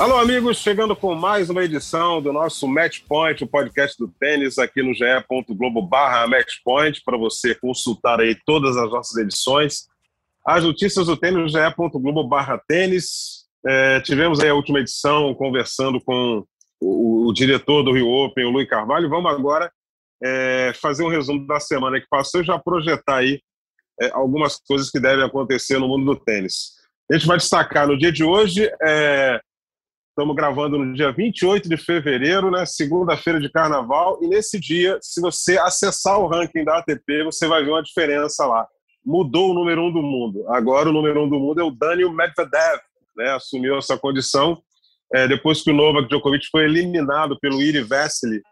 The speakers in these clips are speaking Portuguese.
Alô, amigos, chegando com mais uma edição do nosso Match Point, o podcast do tênis aqui no ge.globo barra Matchpoint, para você consultar aí todas as nossas edições. As notícias do tênis no ge.globo barra tênis. É, tivemos aí a última edição conversando com o, o, diretor do Rio Open, o Luiz Carvalho. Vamos agora é, fazer um resumo da semana que passou e já projetar aí é, algumas coisas que devem acontecer no mundo do tênis. A gente vai destacar no dia de hoje é, Estamos gravando no dia 28 de fevereiro, né, segunda-feira de carnaval, e nesse dia, se você acessar o ranking da ATP, você vai ver uma diferença lá. Mudou o número um do mundo. Agora o número um do mundo é o Daniel Medvedev, né, assumiu essa condição é, depois que o Novak Djokovic foi eliminado pelo Iri Vesely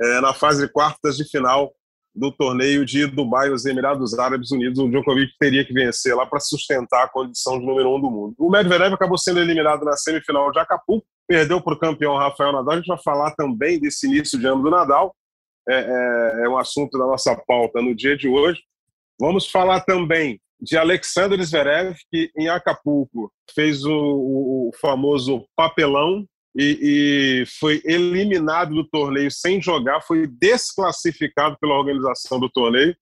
é, na fase de quartas de final do torneio de Dubai, nos Emirados Árabes Unidos. O Djokovic teria que vencer lá para sustentar a condição de número um do mundo. O Medvedev acabou sendo eliminado na semifinal de Acapulco, perdeu para o campeão Rafael Nadal. A gente vai falar também desse início de ano do Nadal. É, é, é um assunto da nossa pauta no dia de hoje. Vamos falar também de Alexander Zverev, que em Acapulco fez o, o, o famoso papelão e, e, foi eliminado do torneio sem jogar, foi desclassificado pela organização do torneio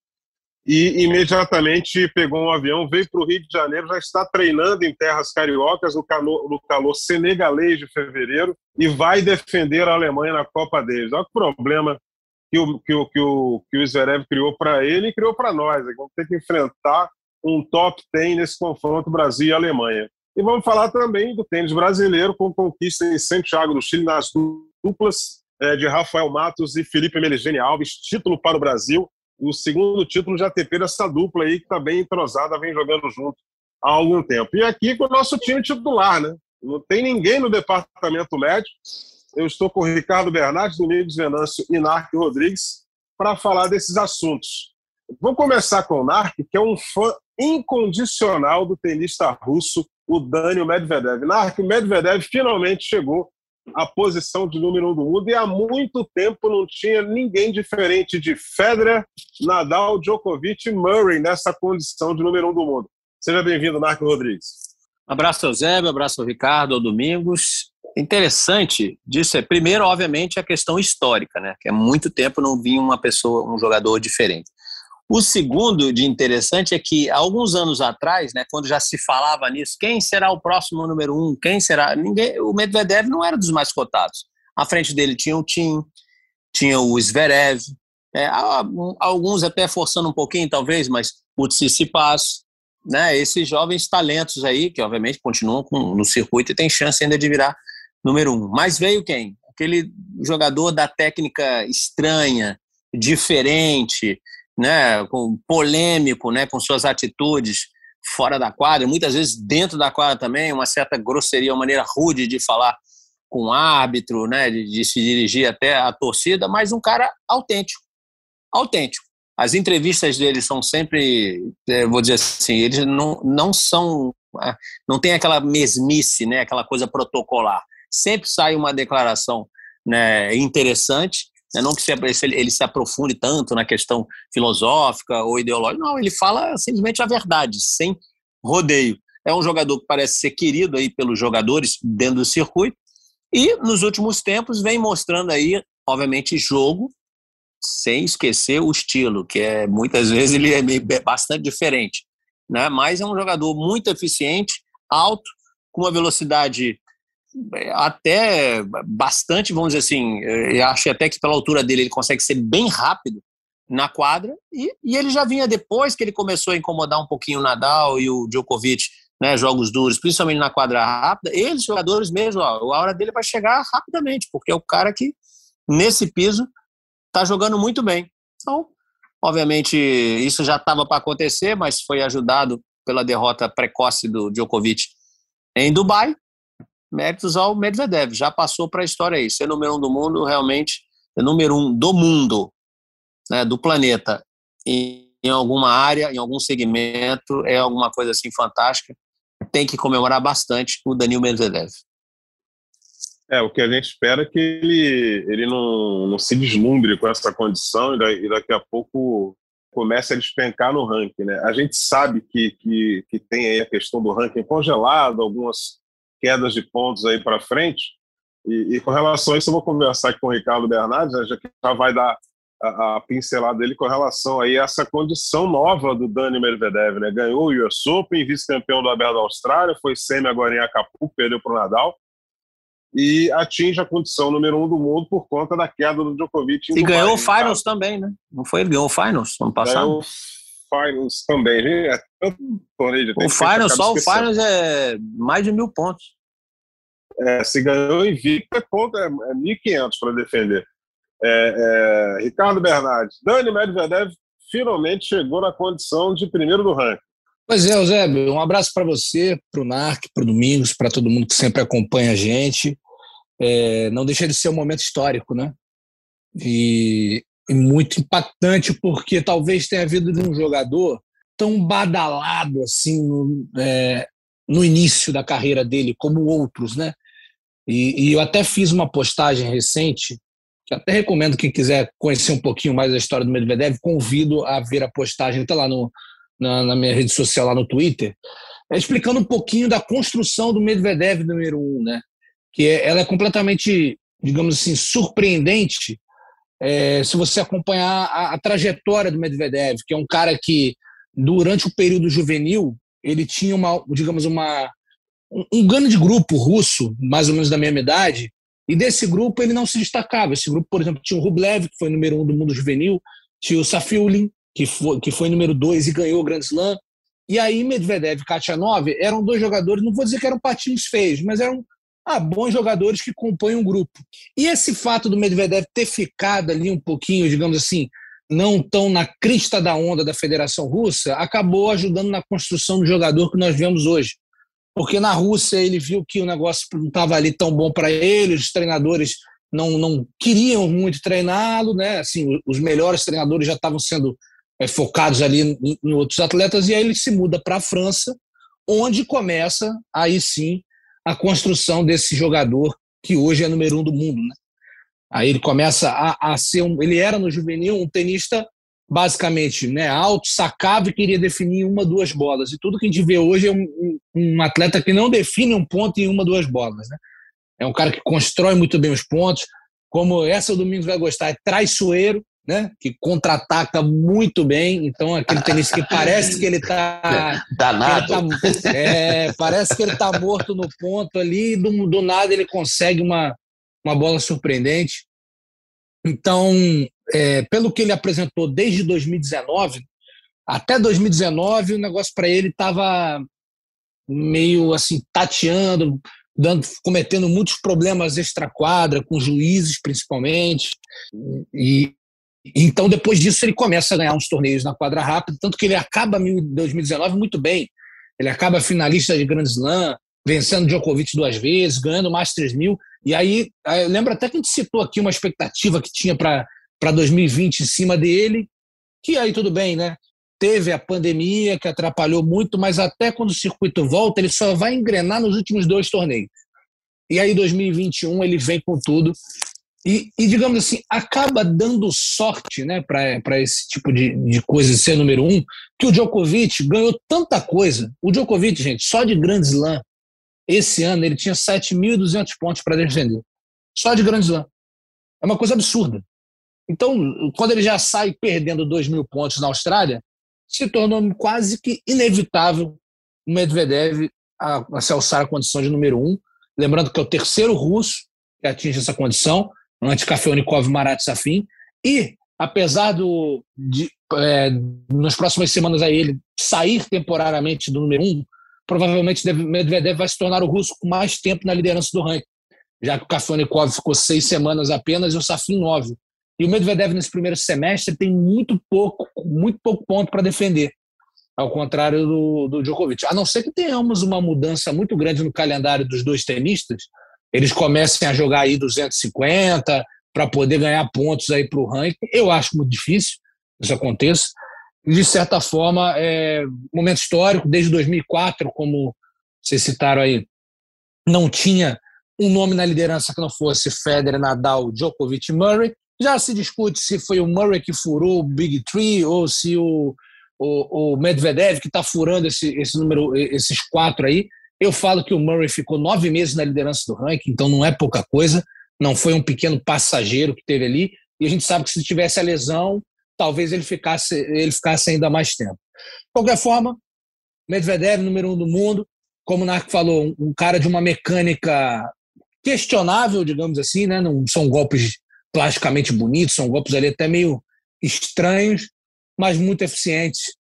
e imediatamente pegou um avião, veio para o Rio de Janeiro, já está treinando em terras cariocas no calor, no calor senegalês de fevereiro e vai defender a Alemanha na Copa Davis. Olha o problema que o, que o, que o, que o Zverev criou para ele e criou para nós. Vamos ter que enfrentar um top 10 nesse confronto Brasil e Alemanha. E vamos falar também do tênis brasileiro com conquista em Santiago do Chile nas duplas é, de Rafael Matos e Felipe Meligeni Alves, título para o Brasil, o segundo título de ATP dessa dupla aí que está bem entrosada, vem jogando junto há algum tempo. E aqui com o nosso time titular, né? Não tem ninguém no departamento médico. Eu estou com o Ricardo Bernardes, Domingos Venâncio e Narc Rodrigues para falar desses assuntos. Vamos começar com o Narc, que é um fã incondicional do tenista russo o Daniel Medvedev. Narc, o Medvedev finalmente chegou à posição de número um do mundo e há muito tempo não tinha ninguém diferente de Federer, Nadal, Djokovic e Murray nessa condição de número um do mundo. Seja bem-vindo, Marco Rodrigues. abraço Eusébio, abraço Ricardo, ao Domingos. Interessante disso é, primeiro, obviamente, a questão histórica, né? Que há muito tempo não vinha uma pessoa, um jogador diferente. O segundo de interessante é que, alguns anos atrás, né, quando já se falava nisso, quem será o próximo número um, quem será. Ninguém, o Medvedev não era dos mais cotados. À frente dele tinha o Tim, tinha o Zverev, é, alguns até forçando um pouquinho, talvez, mas o Tsitsipas, né, esses jovens talentos aí, que obviamente continuam com, no circuito e tem chance ainda de virar número um. Mas veio quem? Aquele jogador da técnica estranha, diferente, né, com, polêmico, né, com suas atitudes fora da quadra, muitas vezes dentro da quadra também, uma certa grosseria, uma maneira rude de falar com o árbitro, né, de, de se dirigir até a torcida, mas um cara autêntico, autêntico. As entrevistas dele são sempre, é, vou dizer assim, eles não, não são, ah, não tem aquela mesmice, né, aquela coisa protocolar. Sempre sai uma declaração né, interessante né? Não que ele se aprofunde tanto na questão filosófica ou ideológica, não, ele fala simplesmente a verdade, sem rodeio. É um jogador que parece ser querido aí pelos jogadores dentro do circuito e nos últimos tempos vem mostrando aí, obviamente, jogo, sem esquecer o estilo, que é muitas vezes ele é bastante diferente, né? Mas é um jogador muito eficiente, alto, com uma velocidade até bastante, vamos dizer assim, eu acho até que pela altura dele ele consegue ser bem rápido na quadra. E, e ele já vinha depois que ele começou a incomodar um pouquinho o Nadal e o Djokovic, né, jogos duros, principalmente na quadra rápida, eles, jogadores mesmo, ó, a hora dele vai chegar rapidamente, porque é o cara que nesse piso está jogando muito bem. Então, obviamente, isso já estava para acontecer, mas foi ajudado pela derrota precoce do Djokovic em Dubai méritos ao Medvedev. Já passou para a história aí. Ser número um do mundo, realmente, número um do mundo, né, do planeta, em, em alguma área, em algum segmento, é alguma coisa assim fantástica. Tem que comemorar bastante o Danil Medvedev. É, o que a gente espera é que ele, ele não, não se deslumbre com essa condição e daqui a pouco comece a despencar no ranking. Né? A gente sabe que, que, que tem aí a questão do ranking congelado, algumas quedas de pontos aí para frente, e, e, com relação a isso eu vou conversar aqui com o Ricardo Bernardes, né, já que já vai dar a, a, pincelada dele com relação aí a essa condição nova do Dani Medvedev. Né? Ganhou o US Open, vice-campeão do Aberto da Austrália, foi semi agora em Acapulco, perdeu para o Nadal e atinge a condição número um do mundo por conta da queda do Djokovic. E ganhou o Finals tá? também, né? Não foi ele ganhou o Finals ano passado? Ganhou Finals também. É tanto torneio de O Finals, só o Finals é mais de mil pontos. É, se ganhou invicto é, ponto, é, é 1.500 para defender. É, é, Ricardo Bernardes, Dani Medvedev finalmente chegou na condição de primeiro do ranking. Pois é, Eusébio, um abraço para você, para o NARC, para o Domingos, para todo mundo que sempre acompanha a gente é, não deixa de ser um momento histórico, né? E, muito impactante, porque talvez tenha havido de um jogador tão badalado assim no, é, no início da carreira dele, como outros, né? E, e, eu até fiz uma postagem recente, que até recomendo quem quiser conhecer um pouquinho mais da história do Medvedev, convido a ver a postagem, está lá no, na, na, minha rede social, lá no Twitter, é, explicando um pouquinho da construção do Medvedev número um, né? que é, ela é completamente, digamos assim, surpreendente é, se você acompanhar a, a, trajetória do Medvedev, que é um cara que, durante o período juvenil, ele tinha uma, digamos, uma, um, um grande grupo russo, mais ou menos da mesma idade, e desse grupo ele não se destacava. Esse grupo, por exemplo, tinha o Rublev, que foi número um do mundo juvenil, tinha o Safiulin, que foi, que foi número dois e ganhou o Grand Slam. E aí Medvedev e Kachanov eram dois jogadores, não vou dizer que eram patinhos feios, mas eram ah, bons jogadores que compõem um grupo. E esse fato do Medvedev ter ficado ali um pouquinho, digamos assim, não tão na crista da onda da Federação Russa, acabou ajudando na construção do jogador que nós vemos hoje. Porque na Rússia ele viu que o negócio não estava ali tão bom para ele, os treinadores não, não queriam muito treiná-lo, né? Assim, os melhores treinadores já estavam sendo é, focados ali em, em outros atletas, e aí ele se muda para a França, onde começa aí sim a construção desse jogador que hoje é número um do mundo. Né? Aí ele começa a, a ser um. Ele era no juvenil um tenista basicamente né, alto, sacava e queria definir uma, duas bolas. E tudo que a gente vê hoje é um, um, um atleta que não define um ponto em uma, duas bolas. Né? É um cara que constrói muito bem os pontos. Como essa o Domingos vai gostar, é traiçoeiro, né? Que contra-ataca muito bem. Então, aquele tenista que parece que ele está. Danado. Ele tá, é, parece que ele está morto no ponto ali, do, do nada ele consegue uma, uma bola surpreendente. Então, é, pelo que ele apresentou desde 2019, até 2019, o negócio para ele estava meio assim, tateando, dando, cometendo muitos problemas extra-quadra, com juízes principalmente. E, então, depois disso, ele começa a ganhar uns torneios na quadra rápida, tanto que ele acaba em 2019 muito bem. Ele acaba finalista de Grand Slam, vencendo Djokovic duas vezes, ganhando Masters 1000. E aí, eu lembro até que a gente citou aqui uma expectativa que tinha para 2020 em cima dele, que aí tudo bem, né? Teve a pandemia que atrapalhou muito, mas até quando o circuito volta, ele só vai engrenar nos últimos dois torneios. E aí, 2021, ele vem com tudo e, e, digamos assim, acaba dando sorte né, para esse tipo de, de coisa de ser número um, que o Djokovic ganhou tanta coisa. O Djokovic, gente, só de Grand Slam, esse ano ele tinha 7.200 pontos para defender. Só de Grand Slam. É uma coisa absurda. Então, quando ele já sai perdendo 2 mil pontos na Austrália, se tornou quase que inevitável o Medvedev a, a se alçar a condição de número um. Lembrando que é o terceiro russo que atinge essa condição antes Kafelnikov, Marat Safin. E, apesar do, de, é, nas próximas semanas aí ele sair temporariamente do número um, provavelmente Medvedev vai se tornar o russo com mais tempo na liderança do ranking, já que o Kafelnikov ficou seis semanas apenas e o Safin nove. E o Medvedev nesse primeiro semestre tem muito pouco, muito pouco ponto para defender, ao contrário do, do Djokovic. A não ser que tenhamos uma mudança muito grande no calendário dos dois tenistas, eles comecem a jogar aí 250, para poder ganhar pontos aí para o ranking. Eu acho muito difícil que isso aconteça. De certa forma, é momento histórico, desde 2004, como vocês citaram aí, não tinha um nome na liderança que não fosse Federer, Nadal, Djokovic e Murray. Já se discute se foi o Murray que furou o Big Three ou se o, o, o Medvedev que está furando esse, esse número, esses quatro aí. Eu falo que o Murray ficou nove meses na liderança do ranking, então não é pouca coisa. Não foi um pequeno passageiro que teve ali. E a gente sabe que se tivesse a lesão, talvez ele ficasse, ele ficasse ainda mais tempo. De qualquer forma, Medvedev, número um do mundo, como o Narco falou, um cara de uma mecânica questionável, digamos assim, né? Não são golpes plasticamente bonitos, são golpes ali até meio estranhos, mas muito eficientes.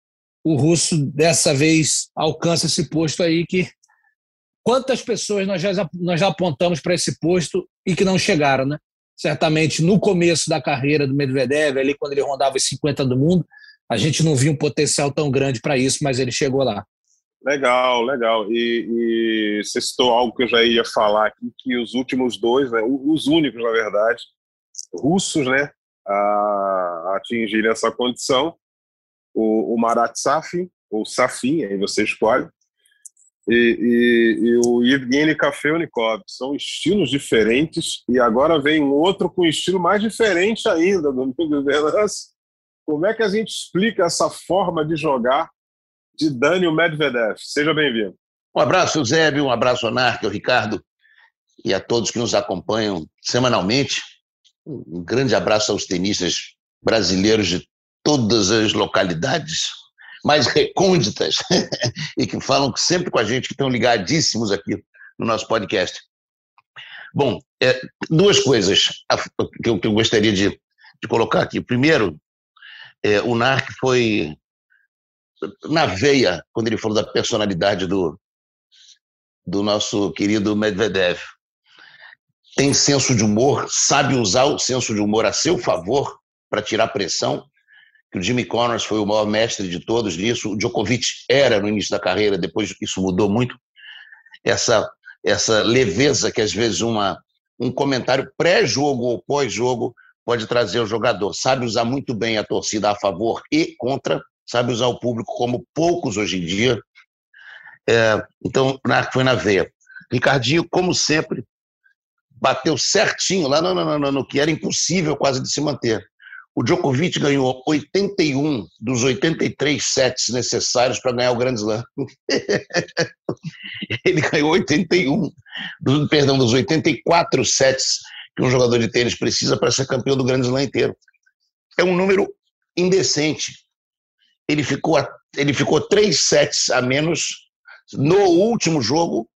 O russo dessa vez alcança esse posto aí que quantas pessoas nós já, nós já apontamos para esse posto e que não chegaram, né? Certamente no começo da carreira do Medvedev, ali quando ele rondava os 50 do mundo, a gente não via um potencial tão grande para isso, mas ele chegou lá. Legal, legal. E, e você citou algo que eu já ia falar aqui, que os últimos dois, né, os únicos, na verdade, russos, né, a atingirem essa condição, o, o Marat Safin, ou Safin, aí você escolhe, e, e, e o Evgeny Kafelnikov. São estilos diferentes, e agora vem outro com estilo mais diferente ainda, Venâncio. Como é que a gente explica essa forma de jogar de Daniel Medvedev. Seja bem-vindo. Um abraço, Zébio, um abraço, Anarque, Ricardo, e a todos que nos acompanham semanalmente. Um grande abraço aos tenistas brasileiros de todas as localidades mais recônditas e que falam sempre com a gente, que estão ligadíssimos aqui no nosso podcast. Bom, é, duas coisas que eu, que eu gostaria de, de, colocar aqui. Primeiro, é, o NARC foi na veia quando ele falou da personalidade do, do nosso querido Medvedev. Tem senso de humor, sabe usar o senso de humor a seu favor para tirar pressão. Que o Jimmy Connors foi o maior mestre de todos nisso. O Djokovic era no início da carreira, depois isso mudou muito. Essa essa leveza que às vezes uma um comentário pré-jogo ou pós-jogo pode trazer ao jogador. Sabe usar muito bem a torcida a favor e contra sabe usar o público como poucos hoje em dia. É, então, foi na veia. Ricardinho, como sempre, bateu certinho lá no, no, no, no, que era impossível quase de se manter. O Djokovic ganhou 81 dos 83 sets necessários para ganhar o Grand Slam. Ele ganhou 81, do, perdão, dos 84 sets que um jogador de tênis precisa para ser campeão do Grand Slam inteiro. É um número indecente ele ficou, ele ficou três sets a menos no último jogo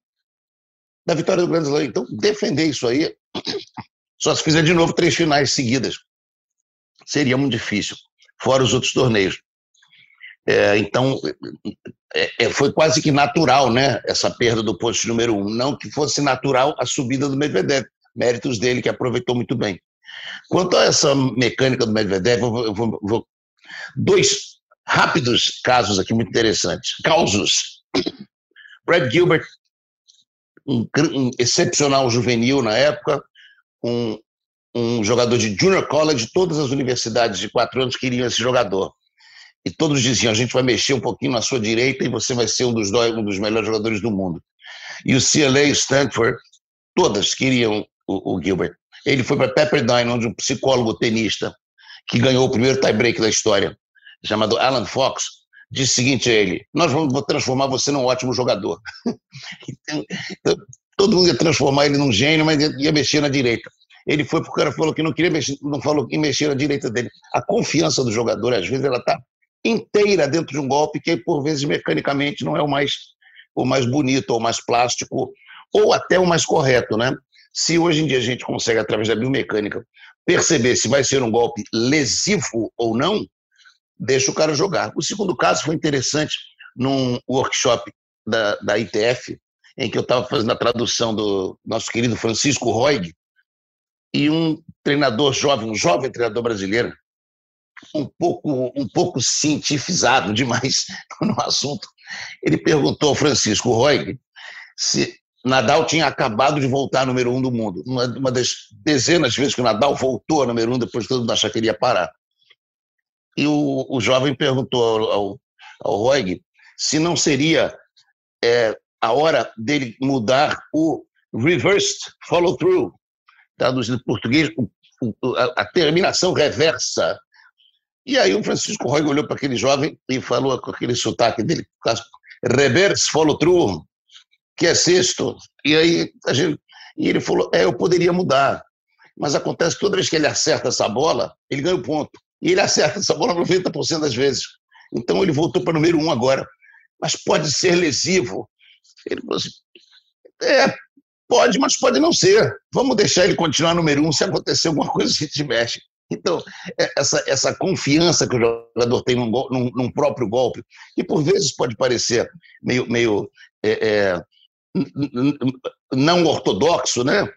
da vitória do Grand Slam. Então, defender isso aí, só se fizer de novo três finais seguidas. Seria muito difícil, fora os outros torneios. É, então, é, é, foi quase que natural né, essa perda do posto número um. Não que fosse natural a subida do Medvedev. Méritos dele, que aproveitou muito bem. Quanto a essa mecânica do Medvedev, eu vou, eu vou, dois rápidos casos aqui muito interessantes. Causos. Brad Gilbert, um, um, excepcional juvenil na época, um, um jogador de junior college, todas as universidades de quatro anos queriam esse jogador. E todos diziam: a gente vai mexer um pouquinho na sua direita e você vai ser um dos, dois, um dos melhores jogadores do mundo. E o CLA e Stanford, todas queriam o, o Gilbert. Ele foi para Pepperdine, onde um psicólogo tenista, que ganhou o primeiro tie-break da história, chamado Alan Fox, disse o seguinte a ele: Nós vamos transformar você num ótimo jogador. então, todo mundo ia transformar ele num gênio, mas ia mexer na direita. Ele foi porque o cara falou que não queria mexer, não falou que mexer na direita dele. A confiança do jogador, às vezes, ela está inteira dentro de um golpe que, por vezes, mecanicamente não é o mais, o mais bonito, ou mais plástico, ou até o mais correto, né? Se hoje em dia a gente consegue, através da biomecânica, perceber se vai ser um golpe lesivo ou não, deixa o cara jogar. O segundo caso foi interessante num workshop da, da ITF, em que eu estava fazendo a tradução do nosso querido Francisco Roig, e um treinador jovem, um jovem treinador brasileiro, um pouco, um pouco cientificizado demais no assunto, ele perguntou ao Francisco Roig se Nadal tinha acabado de voltar número um do mundo. Uma, uma das dezenas de vezes que o Nadal voltou a número um depois de todo mundo achar que ele ia parar. E o, o jovem perguntou ao, ao, ao Roig se não seria é, a hora dele mudar o reversed follow-through, traduzido em português, o, o, a, a, terminação reversa. E aí o Francisco Roig olhou para aquele jovem e falou com aquele sotaque dele, reverse follow-through, que é sexto. E aí a gente, e ele falou: é, eu poderia mudar. Mas acontece toda vez que ele acerta essa bola, ele ganha o ponto. E ele acerta essa bola 90% das vezes. Então ele voltou para o número um agora. Mas pode ser lesivo. Ele falou assim: é, pode, mas pode não ser. Vamos deixar ele continuar número um. Se acontecer alguma coisa, a gente mexe. Então, é, essa, essa confiança que o jogador tem num, num, num próprio golpe, que por vezes pode parecer meio, meio é, é, não ortodoxo, né?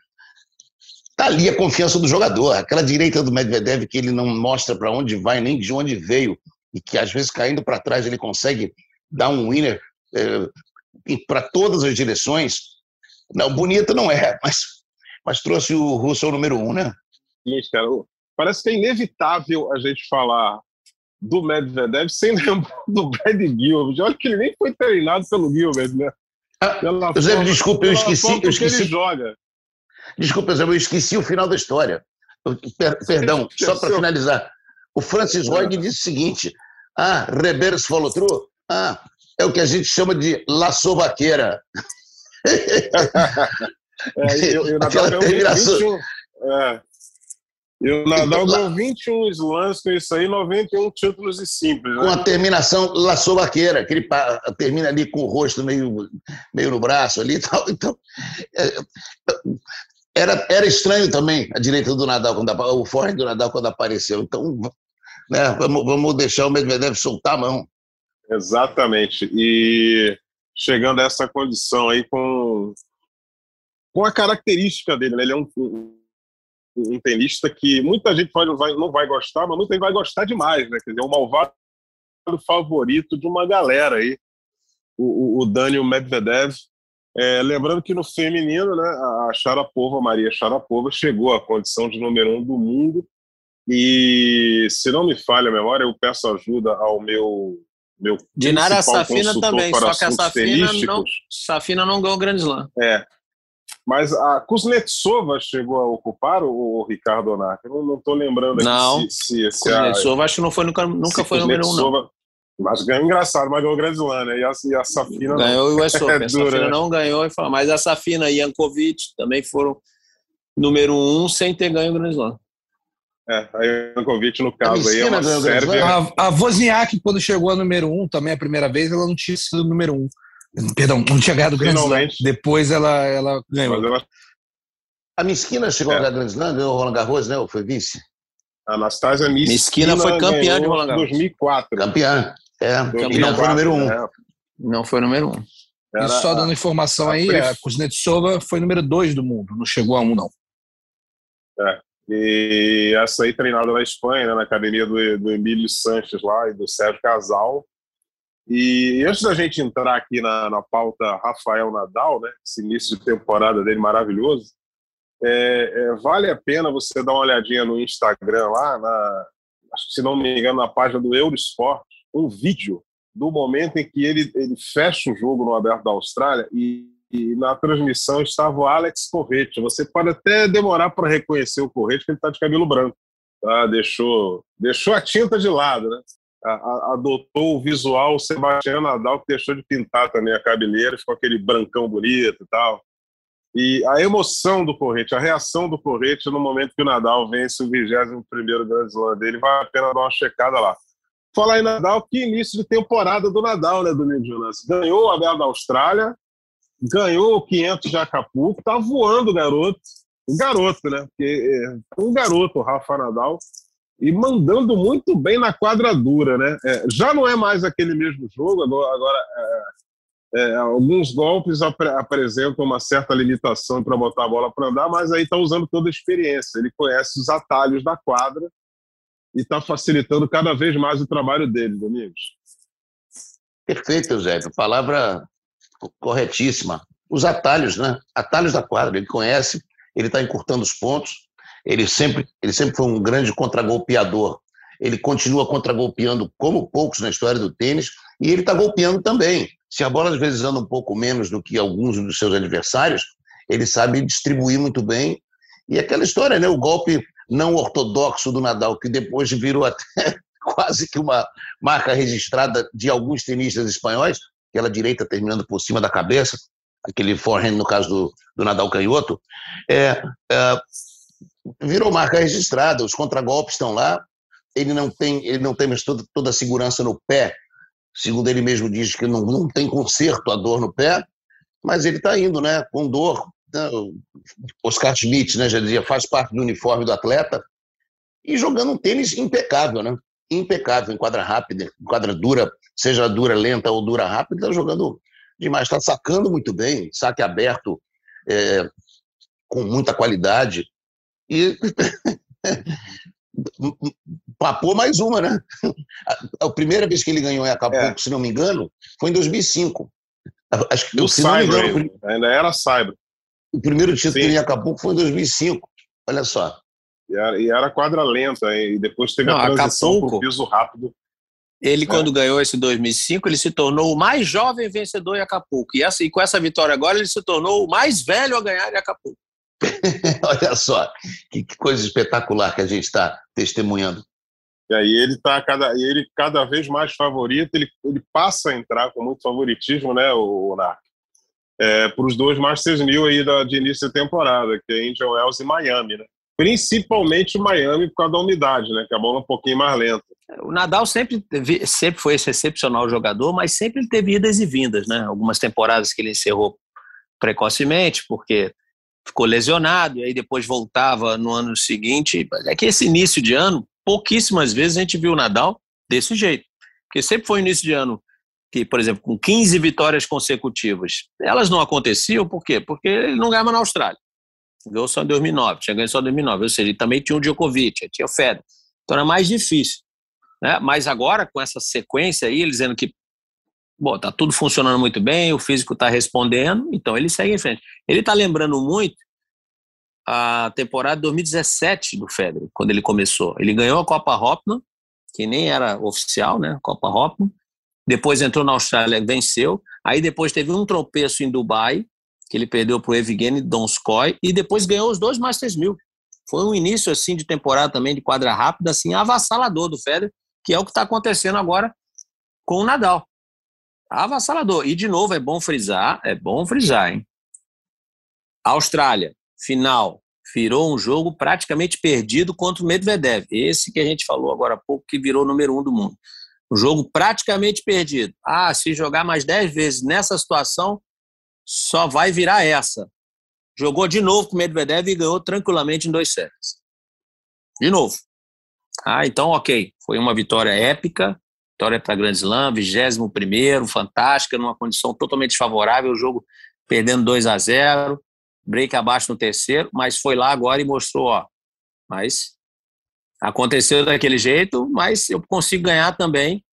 Tá ali a confiança do jogador. Aquela direita do Medvedev que ele não mostra para onde vai nem de onde veio e que às vezes caindo para trás ele consegue dar um winner é, para todas as direções. Não, bonita não é, mas, mas trouxe o Russell número um, né? Isso, cara. Parece que é inevitável a gente falar do Medvedev sem lembrar do Brad Gilbert. Olha que ele nem foi treinado pelo Gilbert, né? Ah, Eusébio, desculpa, eu esqueci. Eu esqueci. joga. Desculpa, Eusébio, eu esqueci o final da história. Per, perdão, só para finalizar. O Francis Roig disse o seguinte: ah, Rebers follow through? Ah, é o que a gente chama de laçovaqueira. É, eu, eu, Aquela terminação. É. E o Nadal ganhou 21 slams com isso aí, 91 títulos e simples. Né? Com a terminação laçovaqueira, que ele termina ali com o rosto meio, meio no braço ali e tal. Então, é, era, era estranho também a direita do Nadal, quando, o forehand do Nadal quando apareceu. Então, né, vamos, vamos deixar o Medvedev soltar a mão. Exatamente. E chegando a essa condição aí com, com a característica dele, né? Ele é um, um tenista que muita gente pode, vai, não vai gostar, mas muita gente vai gostar demais, né? Quer dizer, o malvado favorito de uma galera aí, o, o, Daniel Medvedev. É, lembrando que no feminino, né, a Sharapova, Maria Sharapova, chegou à condição de número um do mundo. E, se não me falha a memória, eu peço ajuda ao meu meu Dinara Safina também, só que a Safina não, Safina não ganhou o Grande Slam. É, mas a Kuznetsova chegou a ocupar o, o Ricardo Onak? Eu não estou lembrando não. se, se, se Kuznetsova a, acho que não foi, nunca, nunca foi número um, não. Mas ganhou engraçado, mas ganhou o Grand Slam, né? E a, e a Safina ganhou o US Open. É a Safina não ganhou, e mas a Safina e Jankovic também foram número um sem ter ganho o Grand Slam. É, a Jankovic, no caso, aí é uma Sérvia... A, a Wozniak, quando chegou a número um, também a primeira vez, ela não tinha sido número um. Perdão, não tinha ganhado o Grand Slam. Depois ela, ela ganhou. Ela... A Miskina chegou é. a ganhar Grand Slam, ganhou o Roland Garros, né? Ou foi vice? A Anastasia Miskina, Miskina foi campeã de Roland Garros. 2004. Campeã, é. E não foi número um. É. Não foi número um. Era e só dando informação a, aí, a Kuznetsova foi número dois do mundo, não chegou a um, não. É. E essa aí treinada na Espanha, né, na academia do, do Emílio Sanches lá e do Sérgio Casal. E antes da gente entrar aqui na, na pauta Rafael Nadal, né, esse início de temporada dele maravilhoso, é, é, vale a pena você dar uma olhadinha no Instagram lá, na, se não me engano, na página do Eurosport, um vídeo do momento em que ele, ele fecha o jogo no Aberto da Austrália e, e na transmissão estava o Alex Correte. Você pode até demorar para reconhecer o Correte, porque ele está de cabelo branco. Tá? Deixou, deixou a tinta de lado, né? adotou o visual Sebastião Nadal, que deixou de pintar também a cabeleira, ficou aquele brancão bonito e tal. E a emoção do Correte, a reação do Correte no momento que o Nadal vence o 21 Grand Slam dele, vale a pena dar uma checada lá. Falar em Nadal, que início de temporada do Nadal, né, Domingo Jonas? Ganhou a Bela da Austrália, ganhou o 500 de Acapulco, tá voando o garoto. O garoto, né? Porque é um garoto, o Rafa Nadal e mandando muito bem na quadradura, né? É, já não é mais aquele mesmo jogo, agora, é, é, alguns golpes ap apresentam uma certa limitação para botar a bola para andar, mas aí está usando toda a experiência. Ele conhece os atalhos da quadra e está facilitando cada vez mais o trabalho dele, Domingos. Perfeito, Zé. Palavra corretíssima. os atalhos, né? Atalhos da quadra. Ele conhece, ele está encurtando os pontos. Ele sempre, ele sempre foi um grande contragolpeador. Ele continua contragolpeando como poucos na história do tênis e ele está golpeando também. Se a bola às vezes anda um pouco menos do que alguns dos seus adversários, ele sabe distribuir muito bem. E aquela história, né? O golpe não ortodoxo do Nadal, que depois virou até quase que uma marca registrada de alguns tenistas espanhóis, aquela direita terminando por cima da cabeça, aquele forehand no caso do, do Nadal canhoto, é, é, virou marca registrada, os contragolpes estão lá, ele não tem, ele não tem mais toda, toda a segurança no pé, segundo ele mesmo diz que não, não tem conserto a dor no pé, mas ele está indo, né, com dor. Né, Oscar Schmidt, né, já dizia, faz parte do uniforme do atleta, e jogando um tênis impecável, né? Impecável em quadra rápida, em quadra dura, seja dura lenta ou dura rápida, está jogando demais, está sacando muito bem, saque aberto é, com muita qualidade. E papou mais uma, né? A, primeira vez que ele ganhou em Acapulco, é. se não me engano, foi em 2005. Acho que, se não me engano, ainda, ainda era Cyber. O primeiro título Sim. em Acapulco foi em 2005. Olha só. E era, e era quadra lenta, e depois teve não, a transição para o piso rápido. Ele, é. quando ganhou esse 2005, ele se tornou o mais jovem vencedor em Acapulco. E, essa, e com essa vitória agora, ele se tornou o mais velho a ganhar em Acapulco. Olha só, que, que, coisa espetacular que a gente está testemunhando. E aí ele está cada, ele cada vez mais favorito, ele, ele passa a entrar com muito favoritismo, né, o, o Narc, é, para os dois Masters mil aí da, de início da temporada, que é Indian Wells e Miami, né? Principalmente Miami por causa da umidade, né? Que a bola é um pouquinho mais lenta. O Nadal sempre, teve, sempre foi esse excepcional jogador, mas sempre ele teve idas e vindas, né? Algumas temporadas que ele encerrou precocemente, porque ficou lesionado, e aí depois voltava no ano seguinte. É que esse início de ano, pouquíssimas vezes a gente viu o Nadal desse jeito. Porque sempre foi início de ano que, por exemplo, com 15 vitórias consecutivas, elas não aconteciam, por quê? Porque ele não ganhava na Austrália. Ganhou só em 2009, tinha ganho só em 2009, ou seja, ele também tinha o Djokovic, tinha o Federer. Então era mais difícil. Né? Mas agora, com essa sequência aí, ele dizendo que bom, tá tudo funcionando muito bem, o físico está respondendo, então ele segue em frente. Ele está lembrando muito a temporada de 2017 do Federer, quando ele começou. Ele ganhou a Copa Hopman, que nem era oficial, né? Copa Hopman. Depois entrou na Austrália, venceu. Aí depois teve um tropeço em Dubai, que ele perdeu para o Evgeny Donskoy, e depois ganhou os dois Masters 1000. Foi um início assim de temporada também de quadra rápida, assim avassalador do Federer, que é o que está acontecendo agora com o Nadal. Avassalador. E de novo é bom frisar, é bom frisar, hein? Austrália, final, virou um jogo praticamente perdido contra o Medvedev. Esse que a gente falou agora há pouco que virou número um do mundo. Um jogo praticamente perdido. Ah, se jogar mais dez vezes nessa situação, só vai virar essa. Jogou de novo com o Medvedev e ganhou tranquilamente em dois sets. De novo. Ah, então, ok. Foi uma vitória épica, vitória para Grand Slam, 21 fantástica, numa condição totalmente favorável, o jogo perdendo 2 a 0 break abaixo no terceiro, mas foi lá agora e mostrou, ó, mas aconteceu daquele jeito, mas eu consigo ganhar também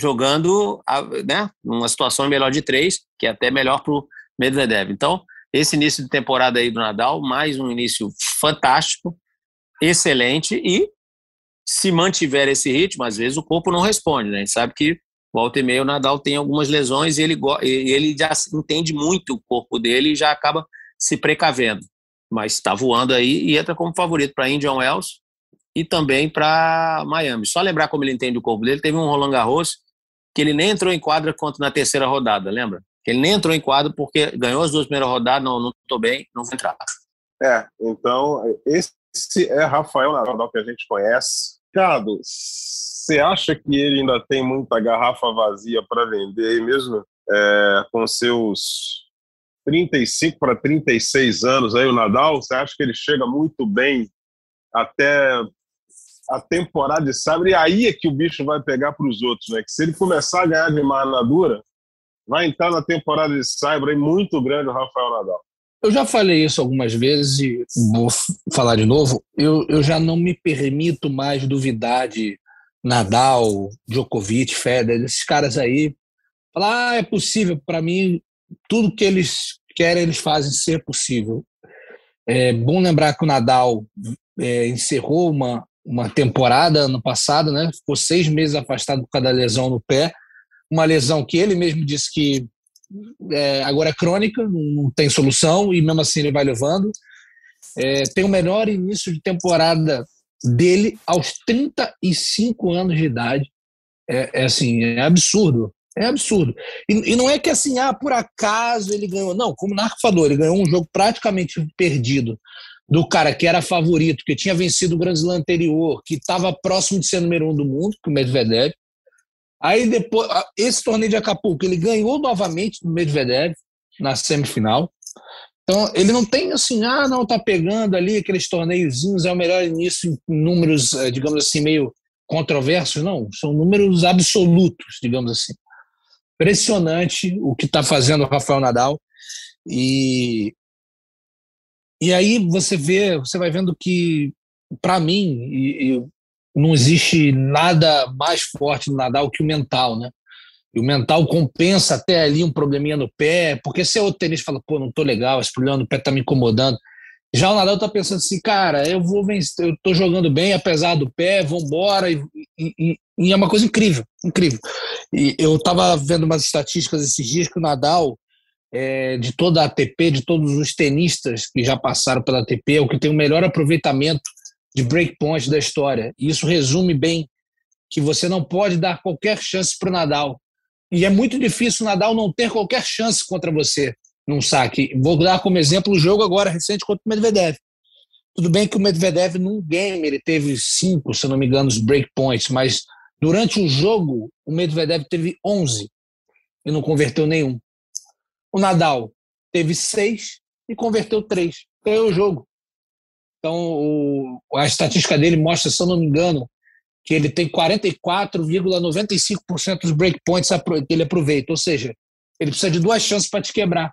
jogando, né, numa situação melhor de três, que é até melhor para o Medvedev. Então, esse início de temporada aí do Nadal, mais um início fantástico, excelente e se mantiver esse ritmo, às vezes o corpo não responde, né? A gente sabe que volta e meia o Nadal tem algumas lesões e ele, ele já entende muito o corpo dele e já acaba se precavendo. Mas está voando aí e entra como favorito para Indian Wells e também para Miami. Só lembrar como ele entende o corpo dele, teve um Roland Garros que ele nem entrou em quadra quanto na terceira rodada, lembra? Ele nem entrou em quadra porque ganhou as duas primeiras rodadas, não, não estou bem, não vou entrar. É, então esse é Rafael Nadal que a gente conhece. Cado, você acha que ele ainda tem muita garrafa vazia para vender aí mesmo? É, com seus 35 para 36 anos aí o Nadal, você acha que ele chega muito bem até a temporada de sabre? E aí é que o bicho vai pegar para os outros, né? Que se ele começar a ganhar de manadura, vai entrar na temporada de Sabre muito grande o Rafael Nadal. Eu já falei isso algumas vezes e vou falar de novo. Eu, eu já não me permito mais duvidar de Nadal, Djokovic, Federer, esses caras aí. Falar, ah, é possível. Para mim, tudo que eles querem, eles fazem ser possível. É bom lembrar que o Nadal é, encerrou uma, uma temporada ano passado, né? Ficou seis meses afastado por causa da lesão no pé, uma lesão que ele mesmo disse que é, agora é crônica, não tem solução e mesmo assim ele vai levando. É, tem o melhor início de temporada dele aos 35 anos de idade. É, é assim, é absurdo. É absurdo. E, e, não é que assim, ah, por acaso ele ganhou. Não, como o Narco falou, ele ganhou um jogo praticamente perdido do cara que era favorito, que tinha vencido o Grand Slam anterior, que estava próximo de ser número um do mundo, que o Medvedev. Aí depois, esse torneio de Acapulco, ele ganhou novamente do Medvedev na semifinal. Então, ele não tem assim, ah, não, tá pegando ali aqueles torneiozinhos, é o melhor início em números, eh, digamos assim, meio controversos, não. São números absolutos, digamos assim. Impressionante o que está fazendo o Rafael Nadal. E, e aí você vê, você vai vendo que, para mim, e, e não existe nada mais forte no Nadal que o mental, né? E o mental compensa até ali um probleminha no pé, porque se é outro tenista fala, pô, não tô legal, esse problema no pé tá me incomodando. Já o Nadal tá pensando assim, cara, eu vou vencer, eu tô jogando bem apesar do pé, vambora, e, e, e é uma coisa incrível, incrível. E eu tava vendo umas estatísticas esses dias que o Nadal, é, de toda a ATP, de todos os tenistas que já passaram pela ATP, é o que tem o melhor aproveitamento de breakpoint da história. E isso resume bem que você não pode dar qualquer chance para o Nadal. E é muito difícil o Nadal não ter qualquer chance contra você num saque. Vou dar como exemplo o jogo agora recente contra o Medvedev. Tudo bem que o Medvedev num game ele teve cinco, se não me engano, os breakpoints, mas durante o jogo o Medvedev teve 11 e não converteu nenhum. O Nadal teve seis e converteu três. Ganhou o jogo. Então, o, a estatística dele mostra, se eu não me engano, que ele tem 44,95% dos breakpoints que ele aproveita. Ou seja, ele precisa de duas chances para te quebrar.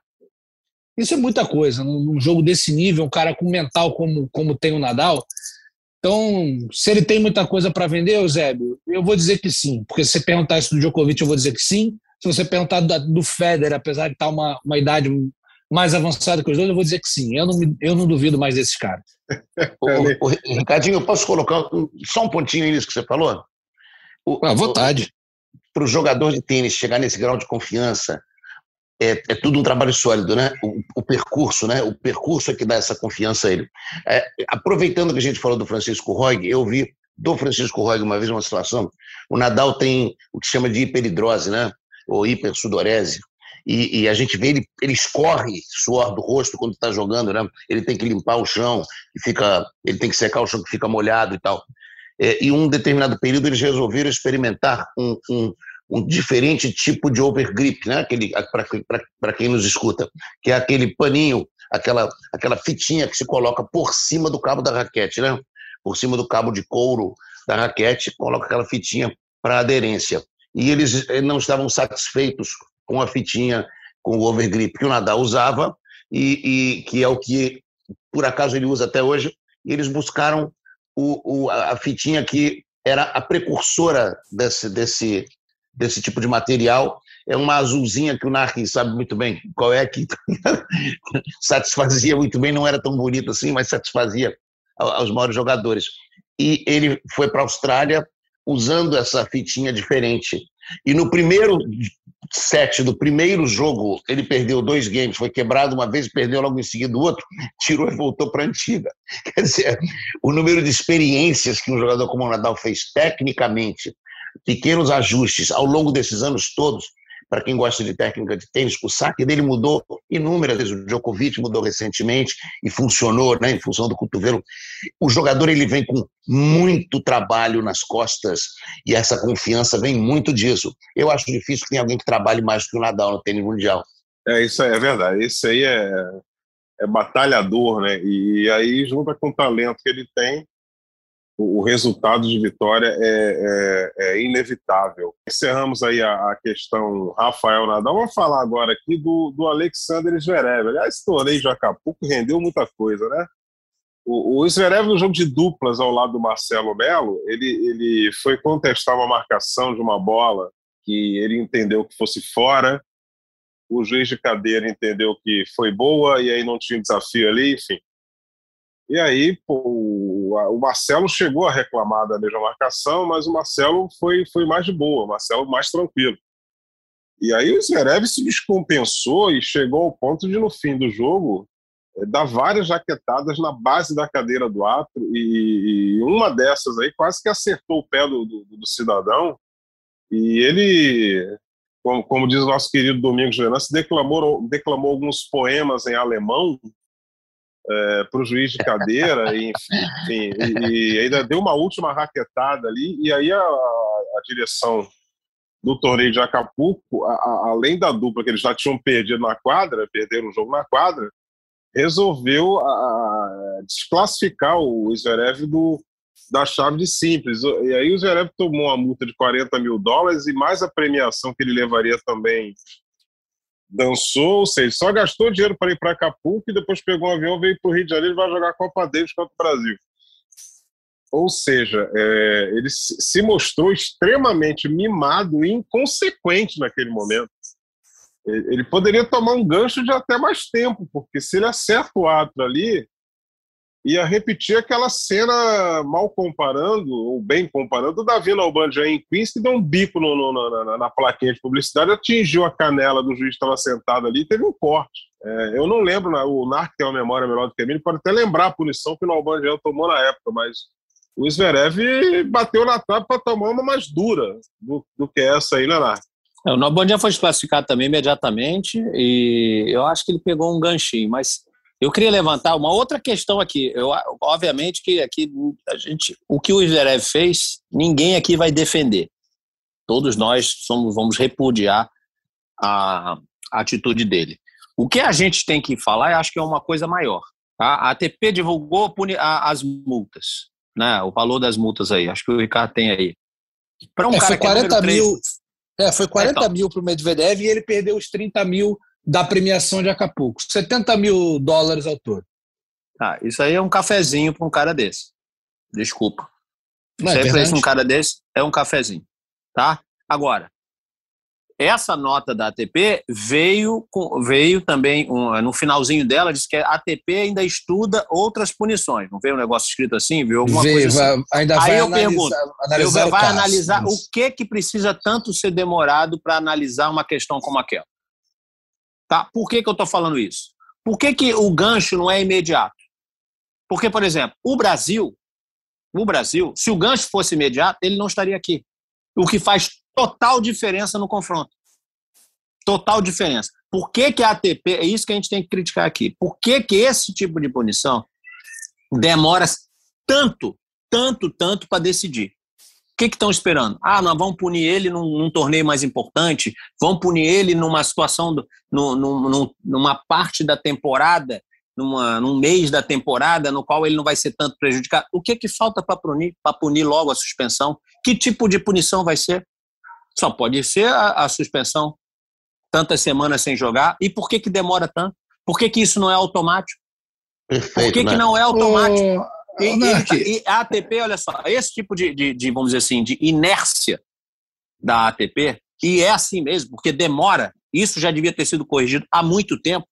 Isso é muita coisa. Num jogo desse nível, um cara com mental como, como tem o Nadal. Então, se ele tem muita coisa para vender, Eusébio, eu vou dizer que sim. Porque se você perguntar isso do Djokovic, eu vou dizer que sim. Se você perguntar do, do Federer, apesar de estar uma, uma idade mais avançada que os dois, eu vou dizer que sim. Eu não, eu não duvido mais desses caras. o, o, Ricardinho, eu posso colocar só um pontinho nisso que você falou? O, à vontade. Para o jogador de tênis chegar nesse grau de confiança, é, é tudo um trabalho sólido, né? O, o, percurso, né? O percurso é que dá essa confiança a ele. É, aproveitando que a gente falou do Francisco Roig, eu vi do Francisco Roig uma vez uma situação. O Nadal tem o que chama de hiperidrose, né? Ou hipersudorese e, e, a gente vê ele, ele escorre suor do rosto quando está jogando, né? Ele tem que limpar o chão, e fica, ele tem que secar o chão que fica molhado e tal. É, e um determinado período eles resolveram experimentar um, um, um diferente tipo de overgrip, né? Para quem nos escuta, que é aquele paninho, aquela, aquela fitinha que se coloca por cima do cabo da raquete, né? Por cima do cabo de couro da raquete, coloca aquela fitinha para aderência. E eles não estavam satisfeitos com a fitinha, com o overgrip que o Nadal usava e, e, que é o que, por acaso, ele usa até hoje. E eles buscaram o, o, a fitinha que era a precursora desse, desse, desse tipo de material. É uma azulzinha que o Narki sabe muito bem qual é que satisfazia muito bem, não era tão bonito assim, mas satisfazia aos maiores jogadores. E ele foi para a Austrália usando essa fitinha diferente. E no primeiro set do primeiro jogo, ele perdeu dois games, foi quebrado uma vez, perdeu logo em seguida o outro, tirou e voltou para a antiga. Quer dizer, o número de experiências que um jogador como o Nadal fez tecnicamente, pequenos ajustes ao longo desses anos todos, para quem gosta de técnica de tênis, o saque dele mudou inúmeras vezes. O Djokovic mudou recentemente e funcionou, né, em função do cotovelo. O jogador ele vem com muito trabalho nas costas e essa confiança vem muito disso. Eu acho difícil que tenha alguém que trabalhe mais que o Nadal no tênis mundial. É, isso aí é verdade. Isso aí é, é batalhador, né? E aí, junto com o talento que ele tem, o resultado de vitória é, é, é inevitável. Encerramos aí a, a, questão Rafael Nadal. Vamos falar agora aqui do, do Alexander Zverev. Aliás, esse torneio de Acapulco rendeu muita coisa, né? O, o Zverev, no jogo de duplas ao lado do Marcelo Melo, ele, ele foi contestar uma marcação de uma bola que ele entendeu que fosse fora o juiz de cadeira entendeu que foi boa e aí não tinha desafio ali, enfim. E aí, pô, o Marcelo chegou a reclamar da mesma marcação, mas o Marcelo foi, foi mais de boa, o Marcelo mais tranquilo. E aí o Zverev se descompensou e chegou ao ponto de, no fim do jogo, é, dar várias jaquetadas na base da cadeira do árbitro e, e, uma dessas aí quase que acertou o pé do, do, do cidadão e ele, como, como, diz o nosso querido Domingos Venâncio, declamou, declamou alguns poemas em alemão é, para o juiz de cadeira, e, enfim, e, e, ainda deu uma última raquetada ali, e aí a, a direção do torneio de Acapulco, a, a, além da dupla que eles já tinham perdido na quadra, perderam o jogo na quadra, resolveu a, desclassificar o Zverev do, da chave de simples. E aí o Zverev tomou uma multa de 40 mil dólares e mais a premiação que ele levaria também dançou, ou seja, só gastou dinheiro para ir para Acapulco e depois pegou um avião, veio para o Rio de Janeiro e vai jogar a Copa Davis contra o Brasil. Ou seja, é, ele se mostrou extremamente mimado e inconsequente naquele momento. Ele poderia tomar um gancho de até mais tempo, porque se ele acerta o ato ali, ia repetir aquela cena, mal comparando, ou bem comparando, o Davi Nalbandian em Queens, que deu um bico no, no, na, na, plaquinha de publicidade, atingiu a canela do juiz que estava sentado ali e teve um corte. É, eu não lembro, o Narc tem uma memória melhor do que a minha, pode até lembrar a punição que o Nalbandian tomou na época, mas o Zverev bateu na trave para tomar uma mais dura do, do que essa aí, né, Narc? É, o Nalbandian foi desclassificado também imediatamente e eu acho que ele pegou um ganchinho, mas eu queria levantar uma outra questão aqui. Eu, obviamente que aqui a gente, o que o Zverev fez, ninguém aqui vai defender. Todos nós somos, vamos repudiar a, a atitude dele. O que a gente tem que falar, eu acho que é uma coisa maior. Tá? A ATP divulgou as multas, né? o valor das multas aí. Acho que o Ricardo tem aí. Para um é, cara foi 40 é mil, é, foi 40 então, mil para o Medvedev e ele perdeu os 30 mil da premiação de Acapulco. 70 mil dólares ao todo. Ah, isso aí é um cafezinho para um cara desse. Desculpa. Não isso é para um cara desse é um cafezinho. Tá? Agora, essa nota da ATP veio, veio também, um, no finalzinho dela, diz que a ATP ainda estuda outras punições. Não veio um negócio escrito assim? Viu alguma veio, coisa assim? Vai, ainda Aí vai eu analisar, pergunto, analisar eu, vai analisar o que, que precisa tanto ser demorado para analisar uma questão como aquela? Tá? Por que, que eu estou falando isso? Por que, que o gancho não é imediato? Porque, por exemplo, o Brasil, o Brasil, se o gancho fosse imediato, ele não estaria aqui. O que faz total diferença no confronto. Total diferença. Por que, que a ATP, é isso que a gente tem que criticar aqui, por que, que esse tipo de punição demora tanto, tanto, tanto para decidir? Que estão esperando? Ah, nós vamos punir ele num, num, torneio mais importante, vamos punir ele numa situação, do, no, no, numa parte da temporada, numa, num mês da temporada, no qual ele não vai ser tanto prejudicado. O que, que falta para punir, punir logo a suspensão? Que tipo de punição vai ser? Só pode ser a, a suspensão, tantas semanas sem jogar. E por que, que demora tanto? Por que, que isso não é automático? Perfeito, por que, né? que não é automático? E, e, e, a ATP, olha só, esse tipo de, de, de, vamos dizer assim, de inércia da ATP, e é assim mesmo, porque demora, isso já devia ter sido corrigido há muito tempo,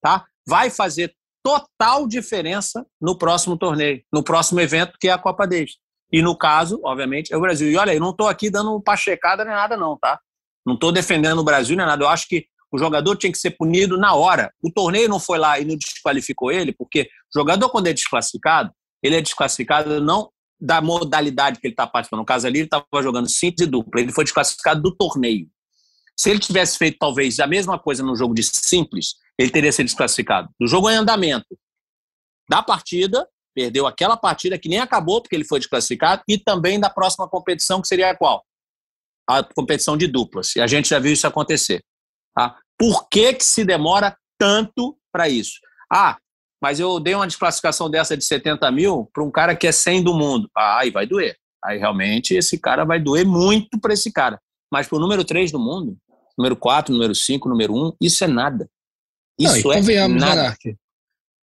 tá? Vai fazer total diferença no próximo torneio, no próximo evento, que é a Copa Davis. E no caso, obviamente, é o Brasil. E olha, eu não estou aqui dando pachecada nem nada, não, tá? Não estou defendendo o Brasil nem nada. Eu acho que o jogador tinha que ser punido na hora. O torneio não foi lá e não desqualificou ele, porque o jogador, quando é desclassificado, ele é desclassificado não da modalidade que ele está participando. No caso ali, ele estava jogando simples e dupla. Ele foi desclassificado do torneio. Se ele tivesse feito talvez a mesma coisa no jogo de simples, ele teria sido desclassificado. Do jogo em andamento, da partida, perdeu aquela partida que nem acabou porque ele foi desclassificado, e também da próxima competição, que seria a qual? A competição de duplas. E a gente já viu isso acontecer. Tá? Por que, que se demora tanto para isso? Ah, mas eu dei uma desclassificação dessa de 70 mil para um cara que é 100 do mundo. Aí vai doer. Aí realmente esse cara vai doer muito para esse cara. Mas para o número 3 do mundo, número 4, número 5, número 1, isso é nada. Isso Não, é nada.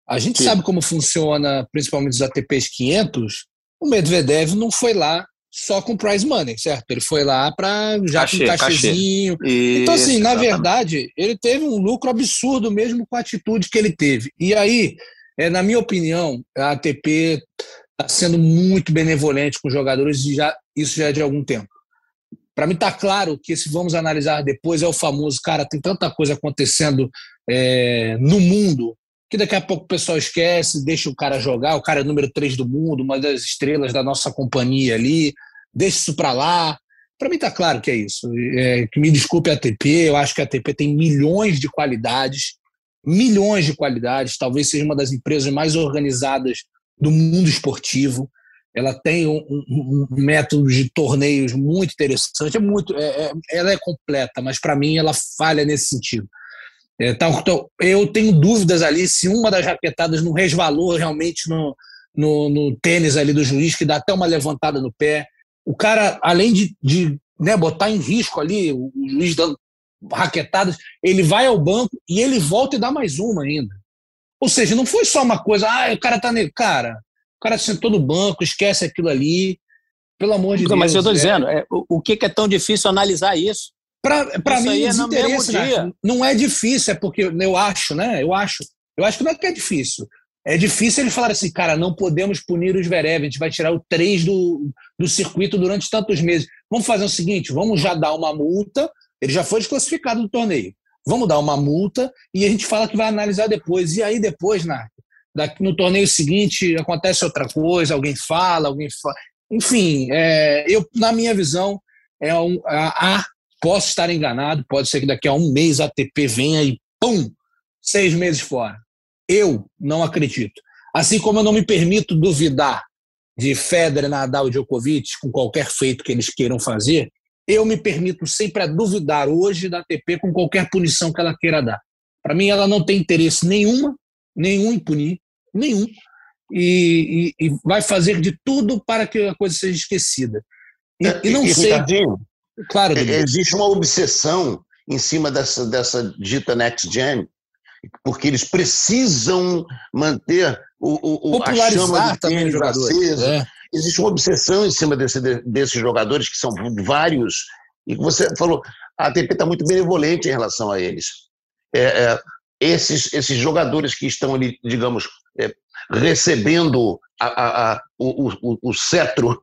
A gente Sim. sabe como funciona, principalmente os ATPs 500. O Medvedev não foi lá só com prize money, certo? Ele foi lá para já cachê, com cachezinho. Cachê. Então, assim, Isso, na verdade, ele teve um lucro absurdo mesmo com a atitude que ele teve. E aí, é, na minha opinião, a ATP está sendo muito benevolente com os jogadores e já, isso já é de algum tempo. Para mim está claro que se vamos analisar depois é o famoso, cara, tem tanta coisa acontecendo é, no mundo que daqui a pouco o pessoal esquece, deixa o cara jogar, o cara é número 3 do mundo, uma das estrelas da nossa companhia ali, deixa isso para lá. Para mim está claro que é isso. É, que me desculpe a ATP, eu acho que a ATP tem milhões de qualidades, milhões de qualidades, talvez seja uma das empresas mais organizadas do mundo esportivo. Ela tem um, um, um método de torneios muito interessante, é muito, é, é, ela é completa, mas para mim ela falha nesse sentido. É, tá, então, eu tenho dúvidas ali se uma das raquetadas não resvalou realmente no, no, no, tênis ali do juiz, que dá até uma levantada no pé. O cara, além de, de né, botar em risco ali, o, juiz dando raquetadas, ele vai ao banco e ele volta e dá mais uma ainda. Ou seja, não foi só uma coisa, ah, o cara tá nele. Cara, o cara sentou no banco, esquece aquilo ali. Pelo amor de não, Deus. Mas eu tô é... dizendo, é, o, o que, que é tão difícil analisar isso? Para mim, é desinteresse, né? não é difícil, é porque eu acho, né? Eu acho. Eu acho que não é que é difícil. É difícil eles falarem assim, cara, não podemos punir os Verev, a gente vai tirar o 3 do, do circuito durante tantos meses. Vamos fazer o seguinte, vamos já dar uma multa, ele já foi desclassificado do torneio. Vamos dar uma multa e a gente fala que vai analisar depois. E aí depois, Narco, no torneio seguinte acontece outra coisa, alguém fala, alguém fala. Enfim, é, eu, na minha visão, é um, a, Posso estar enganado, pode ser que daqui a um mês a ATP venha e pum, seis meses fora. Eu não acredito. Assim como eu não me permito duvidar de Federer, Nadal e Djokovic com qualquer feito que eles queiram fazer, eu me permito sempre a duvidar hoje da ATP com qualquer punição que ela queira dar. Para mim, ela não tem interesse nenhuma, nenhum em punir, nenhum, e, e, e, vai fazer de tudo para que a coisa seja esquecida. E, e não sei. Claro. É, existe uma obsessão em cima dessa, dessa dita next gen, porque eles precisam manter o, o, a chama do tênis acesa. É. Existe uma obsessão em cima desse, desses jogadores, que são vários, e você falou, a ATP está muito benevolente em relação a eles. É, é, esses, esses jogadores que estão ali, digamos, é, recebendo a, a, a, o, o, o, cetro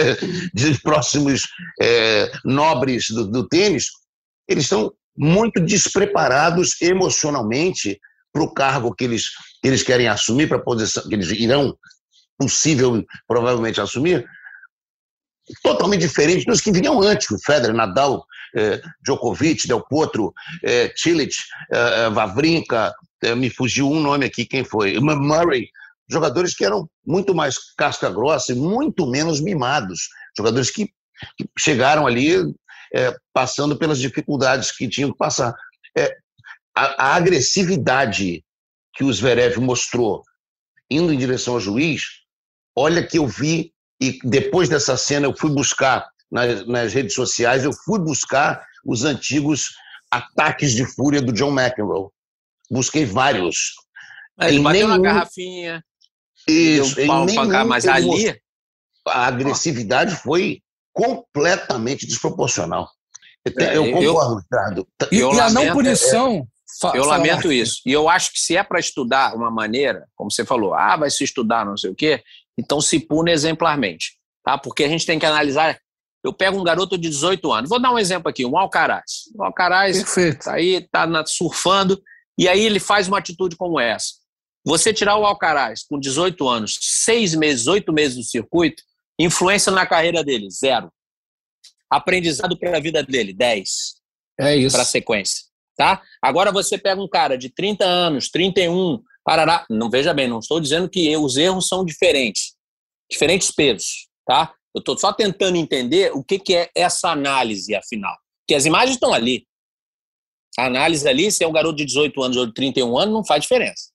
de próximos é, nobres do, do tênis, eles estão muito despreparados emocionalmente para o cargo que eles, que eles querem assumir, para a posição que eles irão, possível, provavelmente assumir, totalmente diferente dos que vinham antes, Federer, Nadal, eh, Djokovic, Del Potro, eh, eh, Vavrinka, me fugiu um nome aqui, quem foi? Murray, jogadores que eram muito mais casca grossa e muito menos mimados, jogadores que, que chegaram ali é, passando pelas dificuldades que tinham que passar. É, a, a, agressividade que o Zverev mostrou indo em direção ao juiz, olha que eu vi, e depois dessa cena eu fui buscar nas, nas redes sociais, eu fui buscar os antigos ataques de fúria do John McEnroe. Busquei vários. Ele bateu nenhum... na garrafinha. Isso, um pau, nenhum, mas ali a agressividade foi completamente desproporcional. É, eu concordo, Ricardo. E, e a não punição. É, eu lamento isso. E eu acho que se é para estudar uma maneira, como você falou, ah, vai se estudar não sei o quê, então se pune exemplarmente. Tá? Porque a gente tem que analisar. Eu pego um garoto de 18 anos, vou dar um exemplo aqui, um Alcaraz. O Alcaraz está aí, está surfando, e aí ele faz uma atitude como essa. Você tirar o Alcaraz com 18 anos, seis meses, oito meses do circuito, influência na carreira dele, zero. Aprendizado para a vida dele, 10. É isso. Para a sequência. Tá? Agora você pega um cara de 30 anos, 31, parará. Não veja bem, não estou dizendo que os erros são diferentes. Diferentes pesos. Tá? Eu estou só tentando entender o que, que é essa análise, afinal. Porque as imagens estão ali. A análise ali, se é um garoto de 18 anos ou de 31 anos, não faz diferença.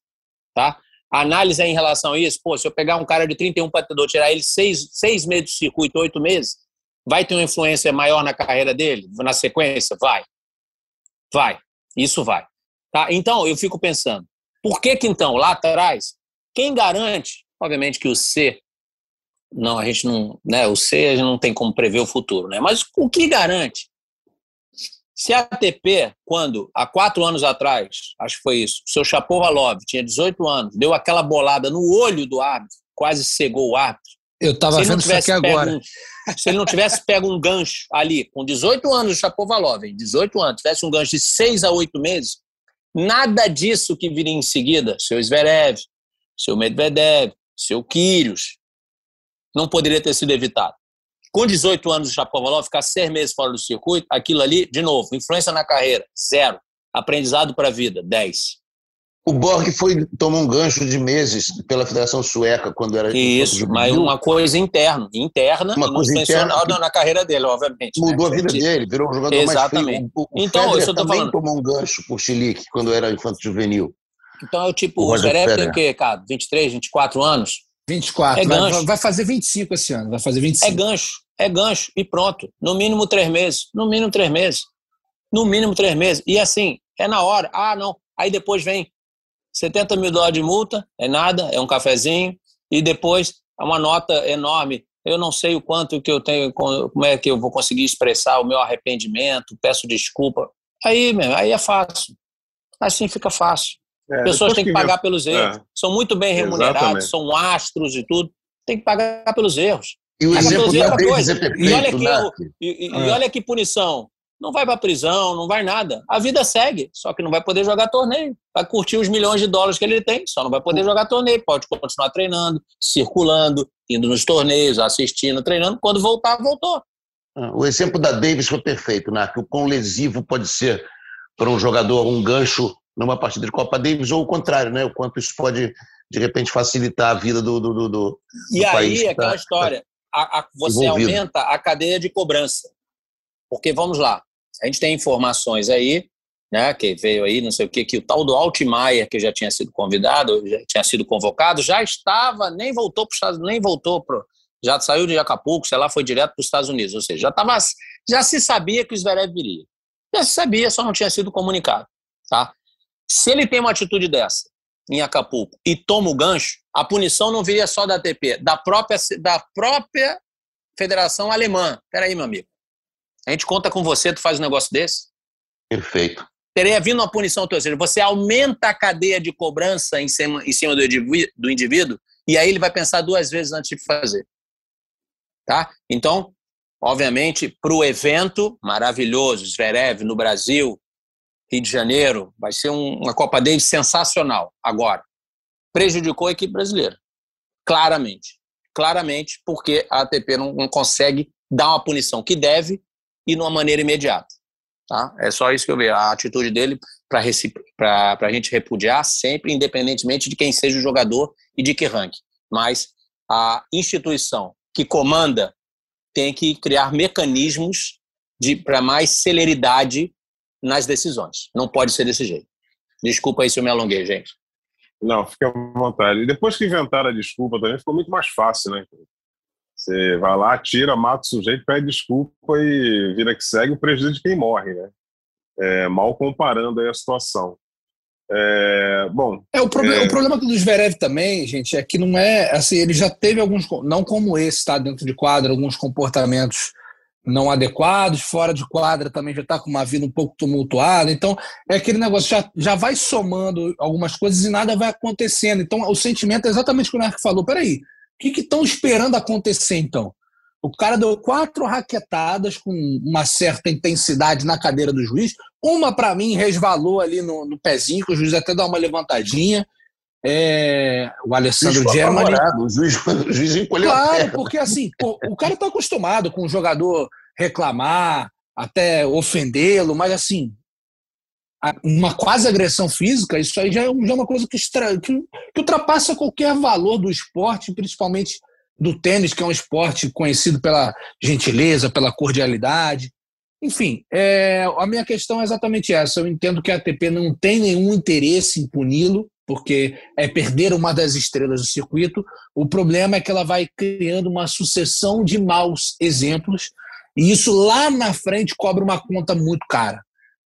Tá? Análise é em relação a isso, pô, se eu pegar um cara de 31 batedor, tirar ele seis, seis meses de circuito, oito meses, vai ter uma influência maior na carreira dele, na sequência? Vai. Vai. Isso vai. Tá? Então, eu fico pensando, por que que então, lá atrás, quem garante, obviamente que o C não, a gente não, né, o C a gente não tem como prever o futuro, né? Mas o que garante? Se a ATP, quando, há quatro anos atrás, acho que foi isso, o seu Chapovalov tinha 18 anos, deu aquela bolada no olho do árbitro, quase cegou o árbitro. Eu estava vendo isso aqui agora. Um, se ele não tivesse pego um gancho ali, com 18 anos, o Chapovalov, 18 anos, tivesse um gancho de 6 a 8 meses, nada disso que viria em seguida, seu Zverev, seu Medvedev, seu Kyrgios, não poderia ter sido evitado. Com 18 anos, o Chapovalov ficar seis meses fora do circuito, aquilo ali, de novo, influência na carreira, zero. Aprendizado para a vida, 10. O Borg foi tomar um gancho de meses pela Federação Sueca quando era. Isso, mas uma coisa interna, interna, uma coisa interna que... na carreira dele, obviamente. Né? Mudou né? a vida dele, virou um jogador Exatamente. mais frio. O, o então, Federer isso eu tô também falando. tomou um gancho por Chilique quando era infanto juvenil. Então é o tipo, o, o Zverev tem o quê, cara? 23, 24 anos? 24. É gancho. Vai, vai fazer 25 esse ano, vai fazer 25. É gancho, é gancho e pronto. No mínimo três meses, no mínimo três meses. No mínimo três meses. E assim, é na hora. Ah, não. Aí depois vem 70 mil dólares de multa, é nada, é um cafezinho. E depois é uma nota enorme. Eu não sei o quanto que eu tenho, como é que eu vou conseguir expressar o meu arrependimento, peço desculpa. Aí, meu, aí é fácil. Assim fica fácil. É, Pessoas têm que, que pagar pelos erros. É. São muito bem remunerados, Exatamente. são astros e tudo. Tem que pagar pelos erros. E o exemplo da coisa. É e, olha que, e, e, é. olha que punição. Não vai para prisão, não vai nada. A vida segue, só que não vai poder jogar torneio. Vai curtir os milhões de dólares que ele tem, só não vai poder jogar torneio. Pode continuar treinando, circulando, indo nos torneios, assistindo, treinando. Quando voltar, voltou. Ah, o exemplo da Davis foi perfeito, né? Que o quão lesivo pode ser para um jogador um gancho numa partida de Copa Davis, ou o contrário, né? O quanto isso pode, de repente, facilitar a vida do, do, do, do e aí, país. E aí, aquela tá, história, a, a, você envolvido. aumenta a cadeia de cobrança. Porque, vamos lá, a gente tem informações aí, né, que veio aí, não sei o que, que o tal do Altmaier, que já tinha sido convidado, já tinha sido convocado, já estava, nem voltou para os Estados nem voltou para já saiu de Acapulco, sei lá, foi direto para os Estados Unidos, ou seja, já, tava, já se sabia que o Zverev viria. Já se sabia, só não tinha sido comunicado. Tá? Se ele tem uma atitude dessa em Acapulco e toma o gancho, a punição não viria só da ATP, da própria, da própria Federação Alemã. Peraí, meu amigo. A gente conta com você, tu faz um negócio desse? Perfeito. Teria vindo uma punição, ou seja, você aumenta a cadeia de cobrança em cima, em cima do, indivíduo, do indivíduo e aí ele vai pensar duas vezes antes de fazer. Tá? Então, obviamente, para o evento maravilhoso, Zverev no Brasil, Rio de Janeiro, vai ser um, uma Copa Davis sensacional. Agora, prejudicou a equipe brasileira. Claramente. Claramente, porque a ATP não, não consegue dar uma punição que deve e numa maneira imediata. Tá? É só isso que eu vejo. A atitude dele para a gente repudiar sempre, independentemente de quem seja o jogador e de que ranking. Mas a instituição que comanda tem que criar mecanismos para mais celeridade nas decisões. Não pode ser desse jeito. Desculpa aí se eu me alonguei, gente. Não, fica à vontade. E depois que inventaram a desculpa também, ficou muito mais fácil, né? Você vai lá, tira, mata o sujeito, pede desculpa e vira que segue o prejuízo de quem morre, né? É, mal comparando aí a situação. É, bom. É, o, proble é... o problema do Zverev também, gente, é que não é assim, ele já teve alguns, não como esse, tá? Dentro de quadra, alguns comportamentos não adequados, fora de quadra também já está com uma vida um pouco tumultuada. Então, é aquele negócio, já, já vai somando algumas coisas e nada vai acontecendo. Então, o sentimento é exatamente o que o Narco falou. Peraí, o que estão esperando acontecer então? O cara deu quatro raquetadas com uma certa intensidade na cadeira do juiz. Uma, para mim, resvalou ali no, no, pezinho, que o juiz até dá uma levantadinha. É, o Alessandro Germani. O juiz, o juiz encolheu Claro, porque assim, pô, o cara está acostumado com o jogador reclamar, até ofendê-lo, mas assim, uma quase agressão física, isso aí já é, já é uma coisa que, extra, que, que, ultrapassa qualquer valor do esporte, principalmente do tênis, que é um esporte conhecido pela gentileza, pela cordialidade. Enfim, é, a minha questão é exatamente essa. Eu entendo que a ATP não tem nenhum interesse em puni-lo, porque é perder uma das estrelas do circuito. O problema é que ela vai criando uma sucessão de maus exemplos, e isso lá na frente cobra uma conta muito cara.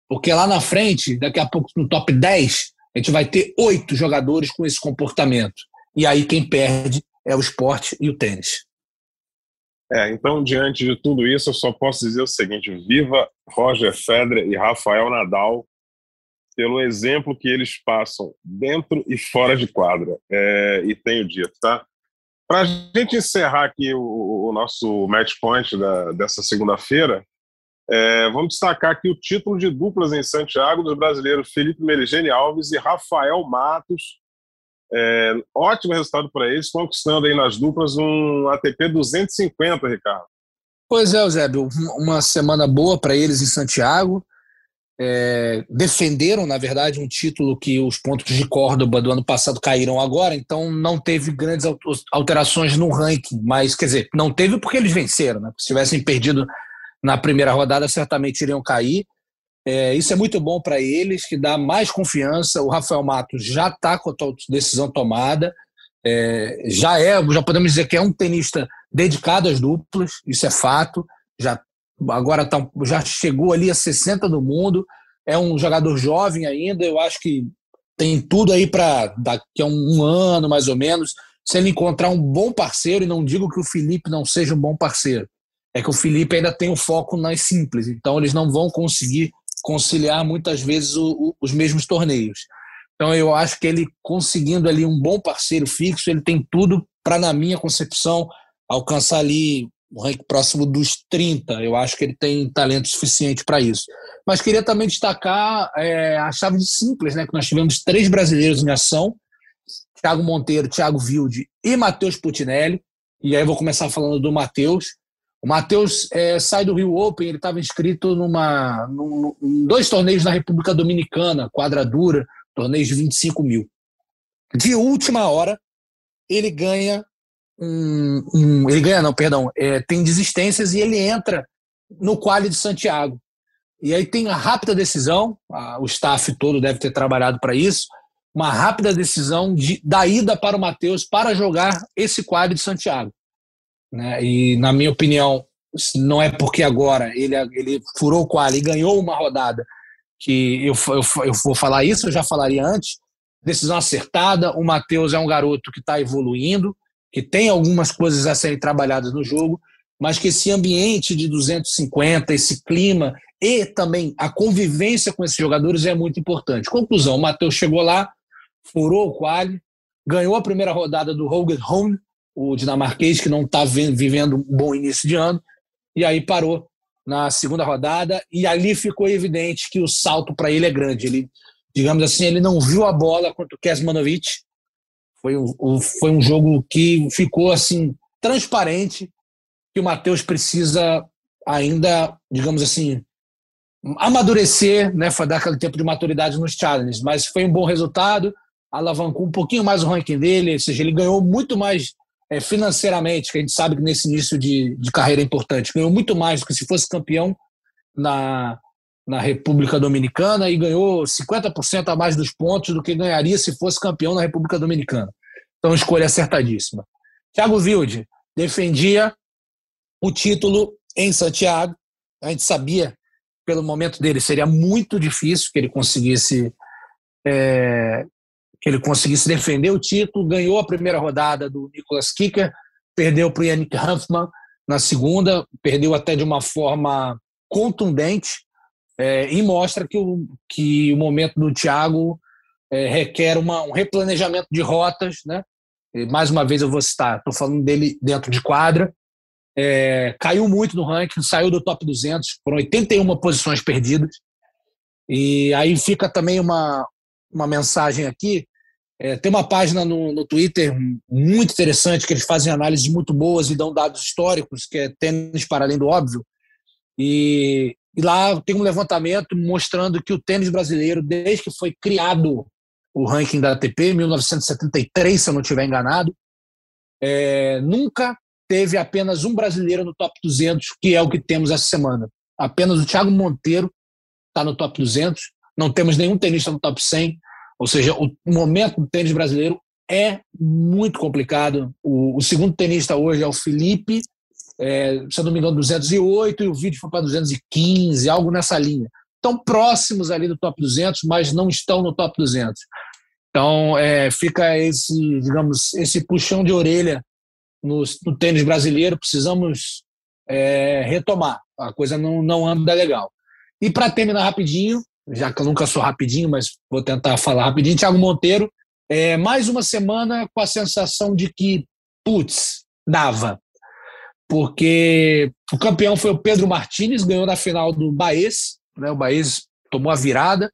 Porque lá na frente, daqui a pouco no top 10, a gente vai ter oito jogadores com esse comportamento. E aí quem perde é o esporte e o tênis. É, então, diante de tudo isso, eu só posso dizer o seguinte: viva Roger Federer e Rafael Nadal pelo exemplo que eles passam dentro e fora de quadra. É, e tenho dito, tá? Para a gente encerrar aqui o, o nosso match point da, dessa segunda-feira, é, vamos destacar aqui o título de duplas em Santiago dos brasileiros Felipe Merigene Alves e Rafael Matos. É, ótimo resultado para eles, conquistando aí nas duplas um ATP 250, Ricardo. Pois é, Eusébio, uma semana boa para eles em Santiago. É, defenderam, na verdade, um título que os pontos de Córdoba do ano passado caíram agora, então não teve grandes alterações no ranking, mas quer dizer, não teve porque eles venceram, né? Se tivessem perdido na primeira rodada, certamente iriam cair. É, isso é muito bom para eles, que dá mais confiança. O Rafael Matos já está com a decisão tomada. É, já é, já podemos dizer que é um tenista dedicado às duplas, isso é fato. Já agora tá, já chegou ali a 60 do mundo. É um jogador jovem ainda. Eu acho que tem tudo aí para daqui a um, um ano mais ou menos, se ele encontrar um bom parceiro. E não digo que o Felipe não seja um bom parceiro, é que o Felipe ainda tem o foco nas simples, então eles não vão conseguir conciliar muitas vezes o, o, os mesmos torneios. Então eu acho que ele conseguindo ali um bom parceiro fixo, ele tem tudo para, na minha concepção, alcançar ali um rank próximo dos 30. Eu acho que ele tem talento suficiente para isso. Mas queria também destacar é, a chave de simples, né? Que nós tivemos três brasileiros em ação: Thiago Monteiro, Thiago Vilde e Matheus Putinelli. E aí vou começar falando do Matheus. O Matheus é, sai do Rio Open, ele estava inscrito numa, num, em dois torneios na República Dominicana, quadradura, torneios de 25 mil. De última hora, ele ganha um, um ele ganha não, perdão, é, tem desistências e ele entra no quali de Santiago. E aí tem a rápida decisão, a, o staff todo deve ter trabalhado para isso, uma rápida decisão de, da ida para o Matheus para jogar esse quali de Santiago. Né? E, na minha opinião, não é porque agora ele, ele furou o quali e ganhou uma rodada que eu, eu, eu vou falar isso, eu já falaria antes. Decisão acertada. O Matheus é um garoto que está evoluindo, que tem algumas coisas a serem trabalhadas no jogo, mas que esse ambiente de 250, esse clima e também a convivência com esses jogadores é muito importante. Conclusão: o Matheus chegou lá, furou o quali, ganhou a primeira rodada do Roger Home, o dinamarquês, que não está vivendo um bom início de ano, e aí parou na segunda rodada, e ali ficou evidente que o salto para ele é grande. Ele, digamos assim, ele não viu a bola contra o Kesmanovic. Foi um, foi um jogo que ficou assim transparente que o Matheus precisa ainda, digamos assim, amadurecer, né, dar aquele tempo de maturidade nos challenges, mas foi um bom resultado, alavancou um pouquinho mais o ranking dele, ou seja, ele ganhou muito mais é, financeiramente, que a gente sabe que nesse início de, de carreira é importante, ganhou muito mais do que se fosse campeão na, na República Dominicana e ganhou 50% a mais dos pontos do que ganharia se fosse campeão na República Dominicana. Então, escolha acertadíssima. Thiago Wilde defendia o título em Santiago. A gente sabia, pelo momento dele, seria muito difícil que ele conseguisse é, que ele conseguisse defender o título, ganhou a primeira rodada do Nicolas Kicker, perdeu para o Yannick Hanfmann na segunda, perdeu até de uma forma contundente é, e mostra que o, que o momento do Thiago é, requer uma, um replanejamento de rotas, né? E, mais uma vez eu vou citar, estou falando dele dentro de quadra, é, caiu muito no ranking, saiu do top 200, foram 81 posições perdidas. E aí fica também uma, uma mensagem aqui é, tem uma página no, no Twitter muito interessante que eles fazem análises muito boas e dão dados históricos, que é tênis para além do óbvio. E, e lá tem um levantamento mostrando que o tênis brasileiro, desde que foi criado o ranking da ATP, 1973, se eu não estiver enganado, é, nunca teve apenas um brasileiro no top 200, que é o que temos essa semana. Apenas o Thiago Monteiro está no top 200, não temos nenhum tenista no top 100, ou seja, o momento do tênis brasileiro é muito complicado. O, o segundo tenista hoje é o Felipe, é, se eu não me engano, 208, e o vídeo foi para 215, algo nessa linha. Estão próximos ali do top 200, mas não estão no top 200. Então, é, fica esse, digamos, esse puxão de orelha no, no tênis brasileiro, precisamos é, retomar. A coisa não, não anda legal. E para terminar rapidinho, já que eu nunca sou rapidinho, mas vou tentar falar rapidinho, Thiago Monteiro, é, mais uma semana com a sensação de que, putz, dava. Porque o campeão foi o Pedro Martinez, ganhou na final do Baez, né, o Baez tomou a virada.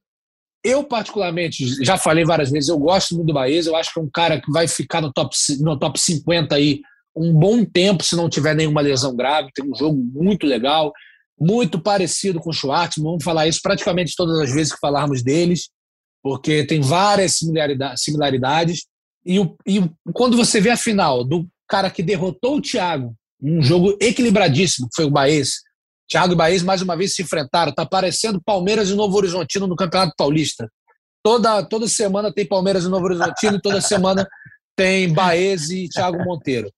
Eu, particularmente, já falei várias vezes, eu gosto muito do Baez, eu acho que é um cara que vai ficar no top, no top 50 aí um bom tempo se não tiver nenhuma lesão grave. Tem um jogo muito legal, muito parecido com o Schwartz. Vamos falar isso praticamente todas as vezes que falarmos deles, porque tem várias similaridades. E, o, e quando você vê a final do cara que derrotou o Thiago, um jogo equilibradíssimo, que foi o Baez. Thiago e Baez mais uma vez se enfrentaram. Está parecendo Palmeiras e Novo Horizontino no Campeonato Paulista. Toda, toda semana tem Palmeiras e Novo Horizontino e toda semana tem Baez e Thiago Monteiro.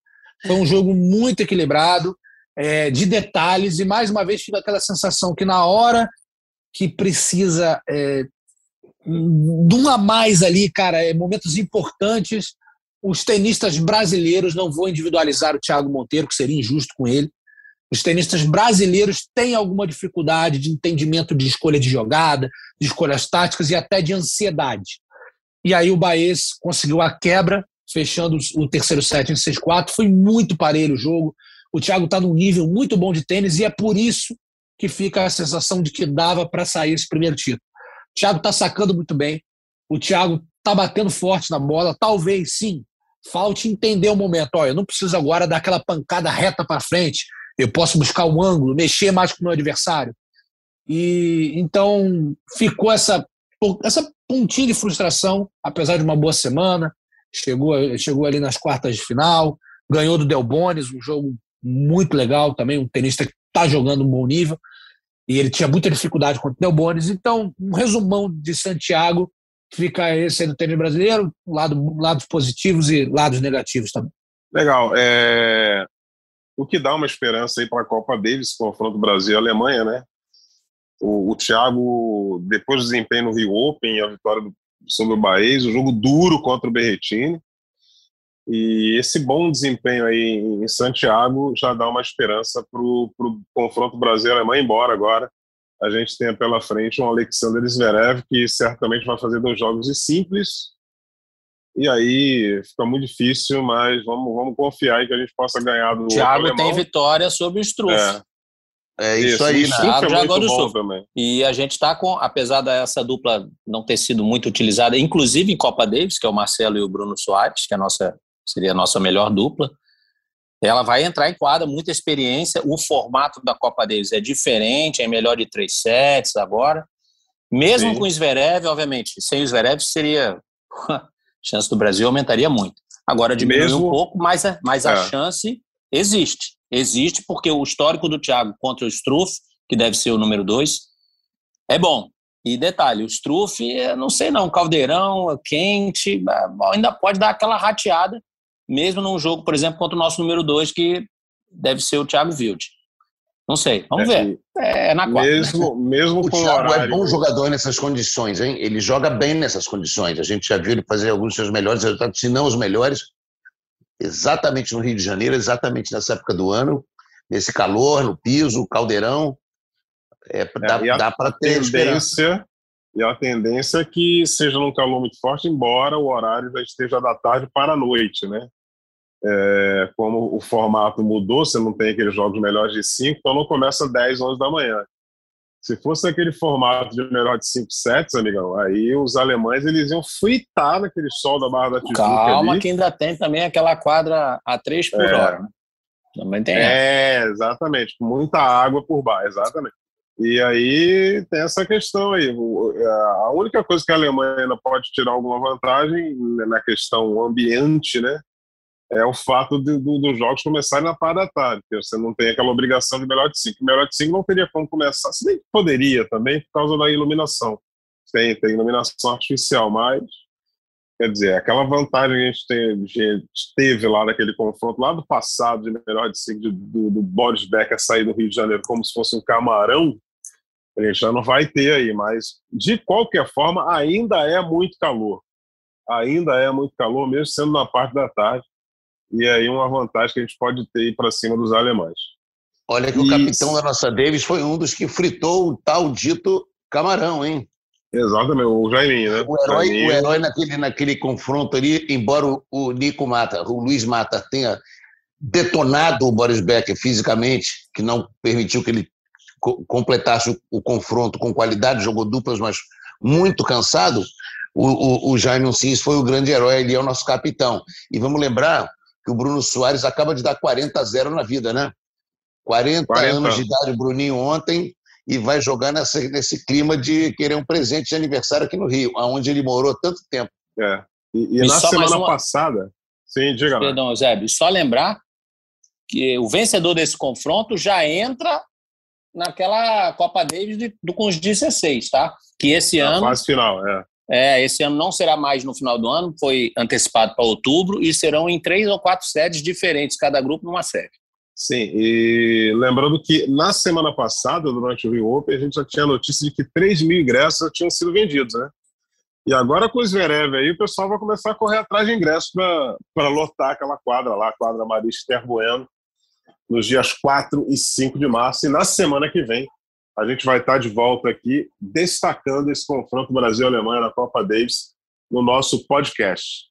Foi um jogo muito equilibrado, é, de detalhes, e mais uma vez fica aquela sensação que na hora que precisa é, de um a mais ali, cara, é, momentos importantes, os tenistas brasileiros, não vou individualizar o Thiago Monteiro, que seria injusto com ele, os tenistas brasileiros têm alguma dificuldade de entendimento de escolha de jogada, de escolhas táticas e até de ansiedade. E aí o Baez conseguiu a quebra fechando o terceiro set em 6-4. Foi muito parelho o jogo. O Thiago está num nível muito bom de tênis e é por isso que fica a sensação de que dava para sair esse primeiro título. O Thiago está sacando muito bem. O Thiago está batendo forte na bola. Talvez, sim, falte entender o momento. Olha, eu não preciso agora dar aquela pancada reta para frente. Eu posso buscar um ângulo, mexer mais com o meu adversário. E então ficou essa essa pontinha de frustração, apesar de uma boa semana chegou, chegou ali nas quartas de final, ganhou do Del Bones, um jogo muito legal também, um tenista que está jogando um bom nível, e ele tinha muita dificuldade contra o Del Bones. Então, um resumão de Santiago, fica esse aí no tênis brasileiro, lado, lados positivos e lados negativos também. Legal. É... O que dá uma esperança aí para a Copa Davis, confronto Brasil e Alemanha, né? O, o Thiago, depois do desempenho no Rio Open, a vitória do sobre o Baez, um jogo duro contra o Berretini. E esse bom desempenho aí em Santiago já dá uma esperança para o confronto Brasil-Alemanha, embora agora a gente tenha pela frente um Alexander Zverev que certamente vai fazer dois jogos e simples. E aí fica muito difícil, mas vamos, vamos confiar em que a gente possa ganhar do Thiago tem vitória sobre o Struff. É. É isso, isso aí, né? Thiago é do Sul. Também. E a gente está com, apesar dessa dupla não ter sido muito utilizada, inclusive em Copa Davis, que é o Marcelo e o Bruno Soares, que é a nossa, seria a nossa melhor dupla, ela vai entrar em quadra, muita experiência. O formato da Copa Davis é diferente, é melhor de três sets agora. Mesmo Sim. com o Zverev, obviamente, sem o Zverev seria. a chance do Brasil aumentaria muito. Agora diminuiu Mesmo... um pouco, mas, mas a é. chance existe. Existe porque o histórico do Thiago contra o Struff, que deve ser o número dois, é bom. E detalhe, o Struff, não sei não, caldeirão, quente, ainda pode dar aquela rateada, mesmo num jogo, por exemplo, contra o nosso número dois, que deve ser o Thiago Wild. Não sei, vamos é, ver. É na quarta. Mesmo, mesmo o Thiago é horário... é bom jogador nessas condições, hein? Ele joga bem nessas condições. A gente já viu ele fazer alguns dos seus melhores resultados, se não os melhores, exatamente no Rio de Janeiro, exatamente nessa época do ano, nesse calor, no piso, caldeirão. É, dá, é, dá para ter tendência E a tendência é que seja num calor muito forte, embora o horário já esteja da tarde para a noite, né? É, como o formato mudou, você não tem aqueles jogos melhores de 5, então não começa 10, 11 da manhã. Se fosse aquele formato de melhor de 5 sets, amigão, aí os alemães eles iam fritar naquele sol da Barra da Tijuca Calma ali. que ainda tem também aquela quadra a 3 por é. hora, né? Também tem É, essa. exatamente, muita água por baixo, exatamente. E aí tem essa questão aí. A única coisa que a Alemanha ainda pode tirar alguma vantagem na questão ambiente, né? É o fato de, do, dos jogos começarem na parte da tarde, porque você não tem aquela obrigação de melhor de cinco. Melhor de cinco não teria como começar, se nem poderia também, por causa da iluminação. Tem, tem iluminação artificial, mas, quer dizer, aquela vantagem que a gente, tem, gente teve lá naquele confronto lá do passado, de melhor de cinco, de, do, do Boris Becker sair do Rio de Janeiro como se fosse um camarão, a gente já não vai ter aí, mas, de qualquer forma, ainda é muito calor. Ainda é muito calor, mesmo sendo na parte da tarde e aí uma vantagem que a gente pode ter para cima dos alemães. Olha que o capitão da nossa Davis foi um dos que fritou o tal dito camarão, hein? Exatamente, o Jaiminho, né? O herói, o herói naquele, naquele confronto ali, embora o, o Nico Mata, o Luiz Mata tenha detonado o Boris Becker fisicamente, que não permitiu que ele co completasse o, o, confronto com qualidade, jogou duplas, mas muito cansado, o, o, o Jaime Uncins foi o grande herói, ele é o nosso capitão. E vamos lembrar que o Bruno Soares acaba de dar 40 a 0 na vida, né? 40, 40. anos de idade o Bruninho ontem e vai jogar nessa, nesse clima de querer um presente de aniversário aqui no Rio, aonde ele morou tanto tempo. É. E, e, e na semana uma... passada. Sim, diga Perdão, lá. Zé, só lembrar que o vencedor desse confronto já entra naquela Copa Davis de, do, com os 16, tá? Que esse na ano. Quase final, é. É, esse ano não será mais no final do ano, foi antecipado para outubro e serão em três ou quatro sedes diferentes, cada grupo numa sede. Sim, e lembrando que na semana passada, durante o Rio Open, a gente já tinha notícia de que 3 mil ingressos já tinham sido vendidos, né? E agora com o Zverev aí, o pessoal vai começar a correr atrás de ingressos para lotar aquela quadra lá, a quadra Marista Terbueno, nos dias 4 e 5 de março. E na semana que vem, a gente vai estar de volta aqui destacando esse confronto Brasil-Alemanha na Copa Davis no nosso podcast.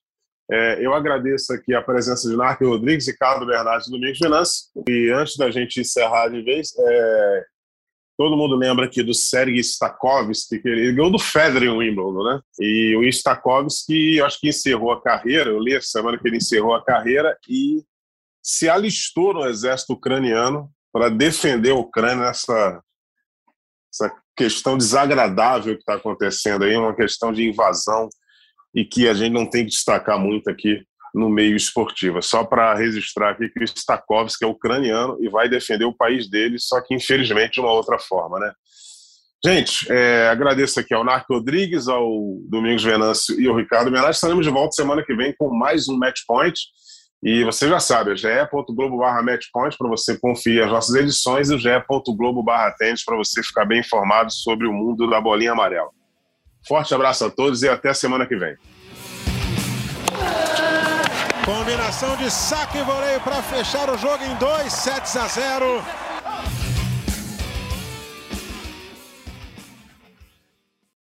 É, eu agradeço aqui a presença de Narco Rodrigues, Ricardo Bernardes e Domingos Venâncio. E antes da gente encerrar de vez, é, todo mundo lembra aqui do Sergei Stakhovski, que ele ganhou do Federer em Wimbledon, né? E o Stakhovski, eu acho que encerrou a carreira, eu li essa semana que ele encerrou a carreira e se alistou no exército ucraniano para defender a Ucrânia nessa essa questão desagradável que está acontecendo aí, uma questão de invasão e que a gente não tem que destacar muito aqui no meio esportivo. É só para registrar aqui que o Stakovski é ucraniano e vai defender o país dele, só que infelizmente de uma outra forma, né? Gente, é, agradeço aqui ao Narco Rodrigues, ao Domingos Venâncio e ao Ricardo Menage. Estaremos de volta semana que vem com mais um Match Point. E você já sabe, ge.globo barra matchpoint para você conferir as nossas edições e o ge.globo para você ficar bem informado sobre o mundo da bolinha amarela. Forte abraço a todos e até a semana que vem. Combinação de saque e voleio para fechar o jogo em 2 sets a 0.